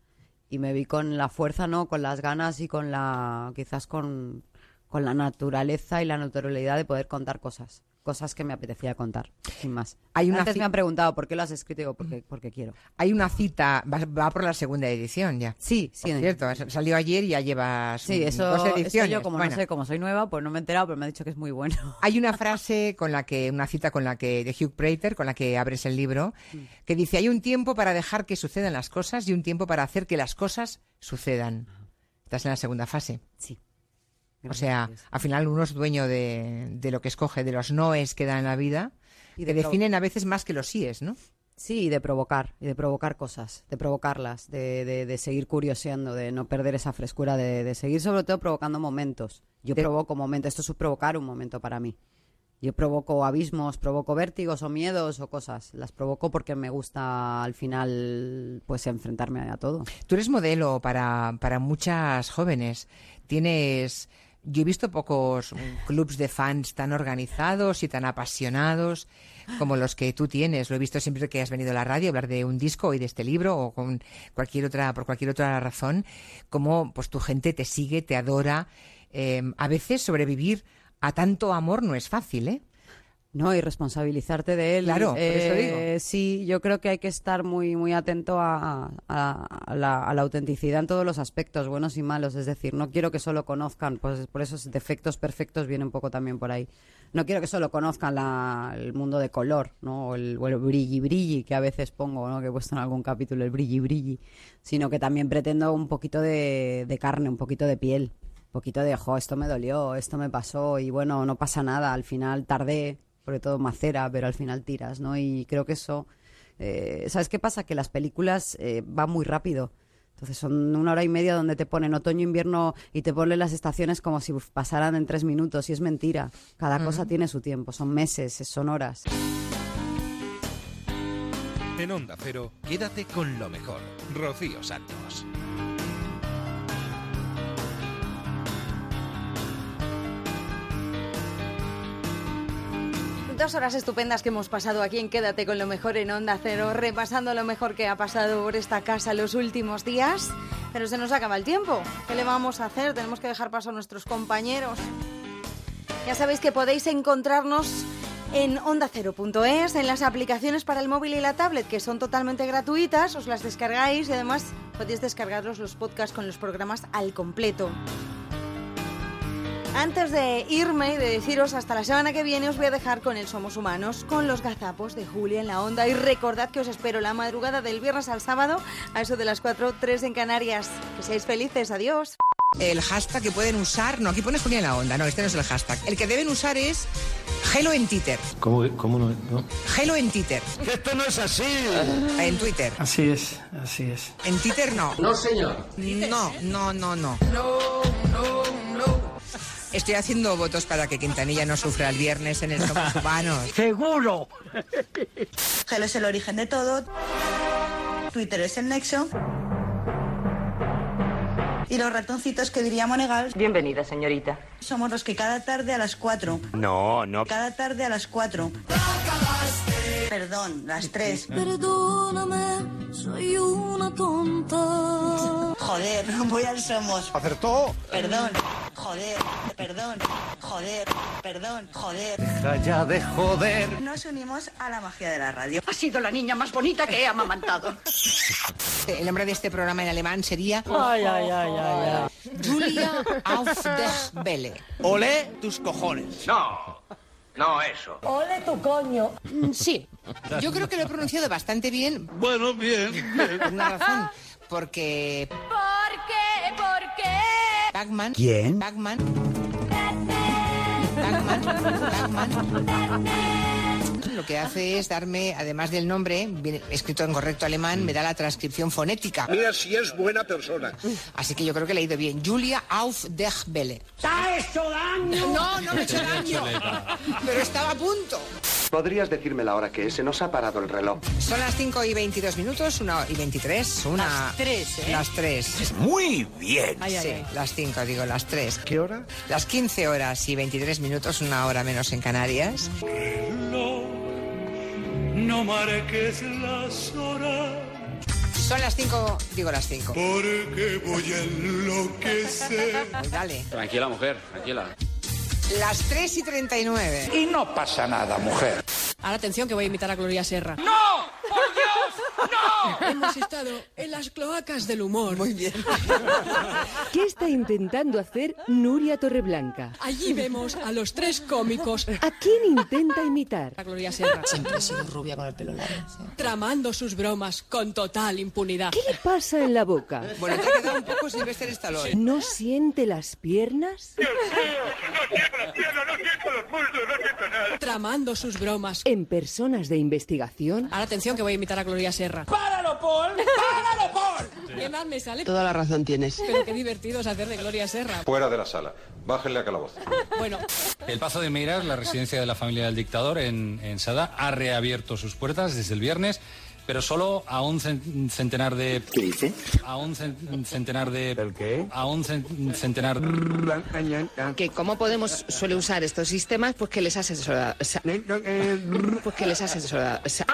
Y me vi con la fuerza, ¿no? Con las ganas y con la. quizás con, con la naturaleza y la naturalidad de poder contar cosas. Cosas que me apetecía contar, sin más. Hay una Antes me han preguntado por qué lo has escrito, digo, porque, porque quiero. Hay una cita, va, va por la segunda edición ya. Sí, sí. Por cierto, salió ayer y ya llevas Sí, mm, eso, dos eso ediciones. yo como Bueno. no sé, como soy nueva, pues no me he enterado, pero me ha dicho que es muy bueno. Hay una frase con la que, una cita con la que, de Hugh Prater, con la que abres el libro, que dice, hay un tiempo para dejar que sucedan las cosas y un tiempo para hacer que las cosas sucedan. Estás en la segunda fase. Sí. O sea, al final uno es dueño de, de lo que escoge, de los noes que da en la vida, Y de definen a veces más que los síes, ¿no? Sí, y de provocar, y de provocar cosas, de provocarlas, de, de, de seguir curioseando, de no perder esa frescura, de, de seguir sobre todo provocando momentos. Yo provoco momentos, esto es provocar un momento para mí. Yo provoco abismos, provoco vértigos o miedos o cosas. Las provoco porque me gusta al final pues enfrentarme a todo. Tú eres modelo para, para muchas jóvenes. Tienes. Yo he visto pocos clubs de fans tan organizados y tan apasionados como los que tú tienes. Lo he visto siempre que has venido a la radio a hablar de un disco y de este libro o con cualquier otra, por cualquier otra razón. Como pues tu gente te sigue, te adora. Eh, a veces sobrevivir a tanto amor no es fácil, ¿eh? No, y responsabilizarte de él. Claro, por eso Eh, digo. Sí, yo creo que hay que estar muy, muy atento a, a- a la, a la autenticidad en todos los aspectos, buenos y malos. Es decir, no quiero que solo conozcan, pues por esos defectos perfectos viene un poco también por ahí. No quiero que solo conozcan la- el mundo de color, ¿no? O el, o el brilli brilli que a veces pongo, ¿no? Que he puesto en algún capítulo, el brilli brilli. Sino que también pretendo un poquito de, de carne, un poquito de piel. Un poquito de, jo, esto me dolió, esto me pasó y bueno, no pasa nada, al final tardé, sobre todo macera, pero al final tiras, ¿no? Y creo que eso, eh, ¿sabes qué pasa? Que las películas eh, van muy rápido. Entonces son una hora y media donde te ponen otoño, invierno y te ponen las estaciones como si pasaran en tres minutos y es mentira. Cada cosa tiene su tiempo, son meses, son horas. En Onda Cero, quédate con lo mejor. Rocío Santos. Dos horas estupendas que hemos pasado aquí en Quédate con lo mejor en Onda Cero, repasando lo mejor que ha pasado por esta casa los últimos días. Pero se nos acaba el tiempo. ¿Qué le vamos a hacer? Tenemos que dejar paso a nuestros compañeros. Ya sabéis que podéis encontrarnos en ondacero.es, en las aplicaciones para el móvil y la tablet, que son totalmente gratuitas, os las descargáis y además podéis descargaros los podcasts con los programas al completo. Antes de irme y de deciros hasta la semana que viene, os voy a dejar con el Somos Humanos, con los gazapos de Julia en la onda. Y recordad que os espero la madrugada del viernes al sábado, a eso de las 4, 3 en Canarias. Que seáis felices, adiós. El hashtag que pueden usar, no, aquí pone Julia en la onda, no, este no es el hashtag. El que deben usar es Hello en Twitter. ¿Cómo, cómo no, no? Hello en Twitter. Esto no es así. En Twitter. Así es, así es. En Twitter no. No, señor. No, no, no, no. Estoy haciendo votos para que Quintanilla no sufra el viernes en el Somos Humanos. ¡Seguro! Gelo es el origen de todo. Twitter es el nexo. Y los ratoncitos que diría Monegal. Bienvenida, señorita. Somos los que cada tarde a las 4. No, no. Cada tarde a las 4. Perdón, las 3. Perdóname, soy una tonta. Joder, voy al Somos. ¿Acertó? Perdón. Joder, perdón. Joder, perdón. Joder. Deja ya de joder. Nos unimos a la magia de la radio. Ha sido la niña más bonita que he amamantado. El nombre de este programa en alemán sería Ay, ay, ay, ay, ay. Julia auf der Welle. Olé tus cojones. No, no eso. Ole tu coño. Sí, yo creo que lo he pronunciado bastante bien. Bueno, bien. Por una razón. Porque ¿Por qué? ¿Por qué? Pac-Man. ¿Quién? Pac-Man. Pac-Man. Pac-Man. Lo que hace es darme, además del nombre, bien escrito en correcto alemán, me da la transcripción fonética. Mira si es buena persona. Así que yo creo que le he ido bien. Julia auf der Welle. ¡Te ha hecho daño! No, no me he hecho daño. Pero estaba a punto. ¿Podrías decirme la hora que es? Se nos ha parado el reloj. Son las 5 y 22 minutos, una y 23. Una... Las tres, ¿eh? Las 3. Muy bien. Ay, ay, sí, ay. las 5, digo, las 3. ¿Qué hora? Las 15 horas y 23 minutos, una hora menos en Canarias. No marques las horas. Son las 5, digo las 5. Porque voy a enloquecer. Dale. Tranquila, mujer, tranquila. Las 3 y 39. Y no pasa nada, mujer. Ahora atención que voy a imitar a Gloria Serra. ¡No! ¡Por Dios! ¡No! Hemos estado en las cloacas del humor. Muy bien. ¿Qué está intentando hacer Nuria Torreblanca? Allí vemos a los tres cómicos. ¿A quién intenta imitar? A Gloria Serra. Siempre he sido rubia con el pelo largo. Tramando sus bromas con total impunidad. ¿Qué le pasa en la boca? Bueno, te ha quedado un poco Sylvester Stallone. ¿No siente las piernas? Tramando sus bromas. ¿En personas de investigación? Ahora atención que voy a imitar a Gloria Serra. ¡Páralo, Paul! ¡Páralo, Paul! ¿Qué más me sale? Toda la razón tienes. Pero qué divertido es hacer de Gloria Serra. Fuera de la sala. Bájenle a calabozo. Bueno, El Pazo de Meiras, la residencia de la familia del dictador en, en Sada, ha reabierto sus puertas desde el viernes, pero solo a un cen- centenar de... ¿Qué dice? A un cen- centenar de... ¿El qué? A un cen- centenar... Que cómo Podemos suele usar estos sistemas, pues que les asesora... sa- Pues que les asesora... sa-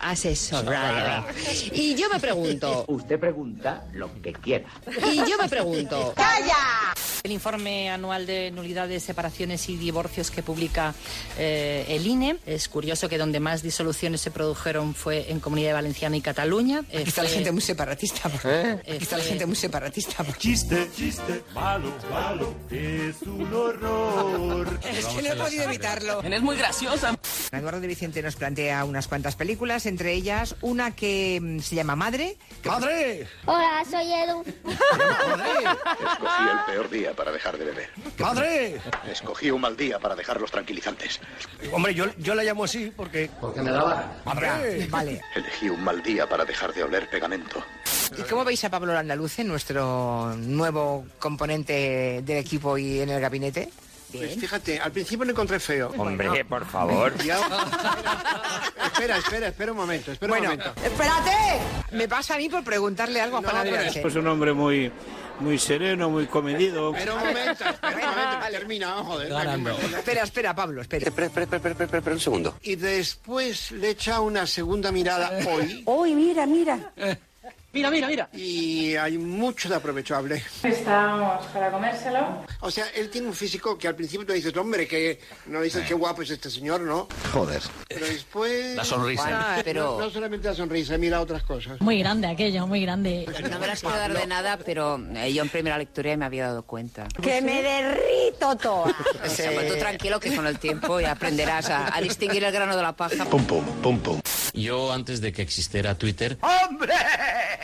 Asesora. Y yo me pregunto... Usted pregunta lo que quiera. Y yo me pregunto... ¡Calla! El informe anual de nulidades, separaciones y divorcios que publica eh, el INE. Es curioso que donde más disoluciones se produjeron fue en Comunidad Valenciana y Cataluña. Eh, Aquí está la fue- gente muy separatista. ¿Eh? Aquí está la gente muy separatista. Chiste, chiste, malo, malo, es un horror. Es que no he podido evitarlo. Es muy graciosa. Eduardo de Vicente nos plantea unas cuantas películas, entre ellas una que mm, se llama Madre. ¡Madre! Hola, soy Edu. Escogí el peor día para dejar de beber. ¡Madre! Escogí un mal día para dejar los tranquilizantes. Hombre, yo, yo la llamo así porque... Porque me da ¡Madre! Vale. Elegí un mal día para dejar de oler pegamento. ¿Y cómo veis a Pablo Landaluce, nuestro nuevo componente del equipo y en el gabinete? Pues fíjate, al principio lo encontré feo. Hombre, por favor. Espera, espera, espera un momento, espera Bueno, un momento. ¡Espérate! Me pasa a mí por preguntarle algo a Juan. Pues un hombre muy, muy sereno, muy comedido. Espera un momento, espera un momento, termina, joder. Espera, espera, Pablo, espera. Espera, espera, espera, espera, espera, espera un segundo. Y después le echa una segunda mirada hoy. Uy, mira, mira. Mira, mira, mira. Y hay mucho de aprovechable. Estamos para comérselo. O sea, él tiene un físico que al principio tú dices, hombre, que no dices qué guapo es este señor, ¿no? Joder. Pero después... La sonrisa. Bueno, pero- No, no solamente la sonrisa, mira otras cosas. Muy grande aquello, muy grande. No me las quiero dar de nada, pero eh, yo en primera lectura ya me había dado cuenta. Que me derrito toda. O sea, pues tú tranquilo que con el tiempo ya aprenderás a, a distinguir el grano de la paja. Pum, pum, pum, pum. Yo antes de que existiera Twitter ¡Hombre!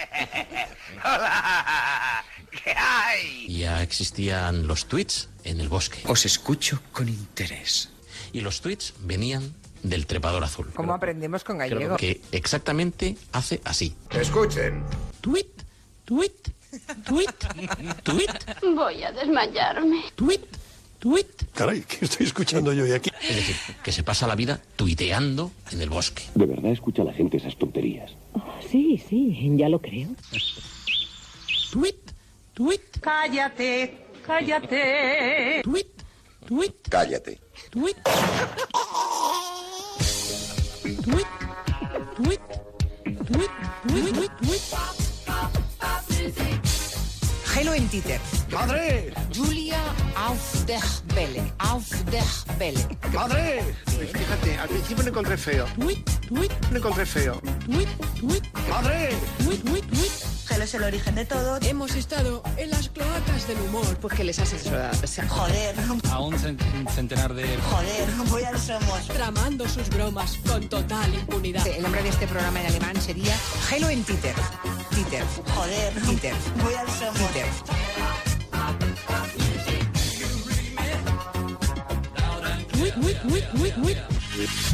¡Hola! ¿Qué hay? ya existían los tweets en el bosque. Os escucho con interés. Y los tweets venían del trepador azul. ¿Cómo aprendemos con gallego? Que exactamente hace así. Escuchen. Tweet, tweet, tweet, tweet, Voy a desmayarme. tweet, tweet. Caray, ¿qué estoy escuchando yo aquí? Es decir, que se pasa la vida tuiteando en el bosque. ¿De verdad escucha la gente esas tonterías? Sí, sí, ya lo creo. Tweet, tweet. Cállate, cállate. Tweet, tweet, Cállate. tweet. Tweet, tweet, tweet, tweet, tweet, tweet. Hello en Twitter. ¡Madre! Auf der Belle. Auf der Belle. ¡Madre! Fíjate, al principio lo encontré feo. Lo encontré feo. ¡Madre! Gelo es el origen de todo. hemos estado en las cloacas del humor. Pues que les asesora... sa- Joder, A un cen- centenar de... joder, voy al somos. Tramando sus bromas con total impunidad. El nombre de este programa en alemán sería Hello en Twitter. Twitter. Joder, Twitter. voy al somos. Twitter.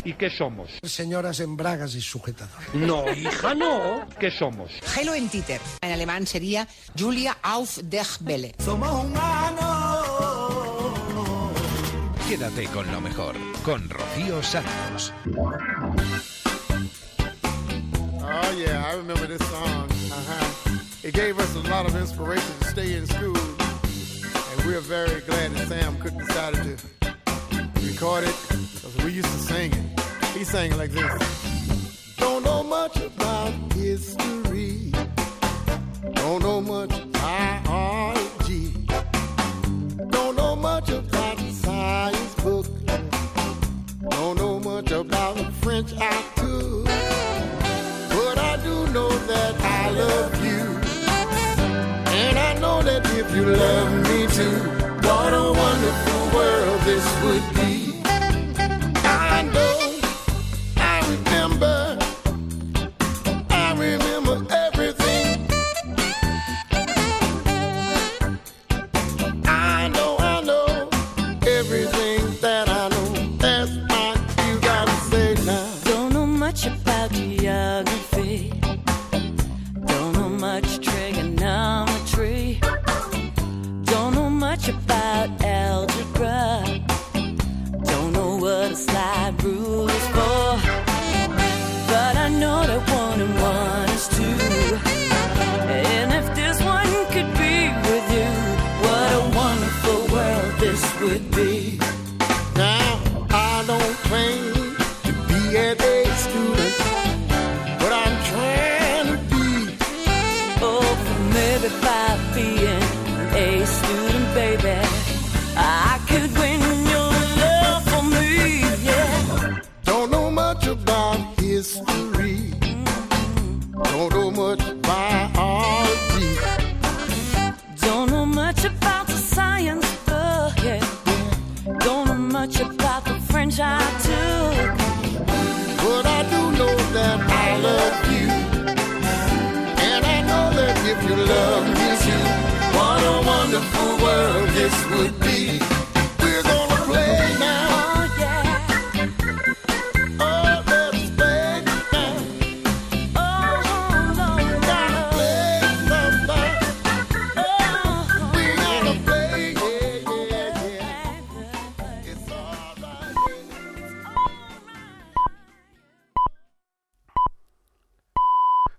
¿Y qué somos? Señoras en bragas y sujetador. No, hija, no. ¿Qué somos? Hello en Twitter. En alemán sería Julia auf der Belle. Somos humanos. Quédate con lo mejor, con Rocío Santos. Oh yeah, I remember this song. Uh-huh. It gave us a lot of inspiration to stay in school, and we're very glad that Sam Cooke decided to record it, because we used to sing it. He sang it like this. Don't know much about history. Don't know much biology. Don't know much about science book. Don't know much about the French I. But I do know that I love you. And I know that if you love me too, what a wonderful world this would be.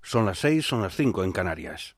Son las seis, son las cinco en Canarias.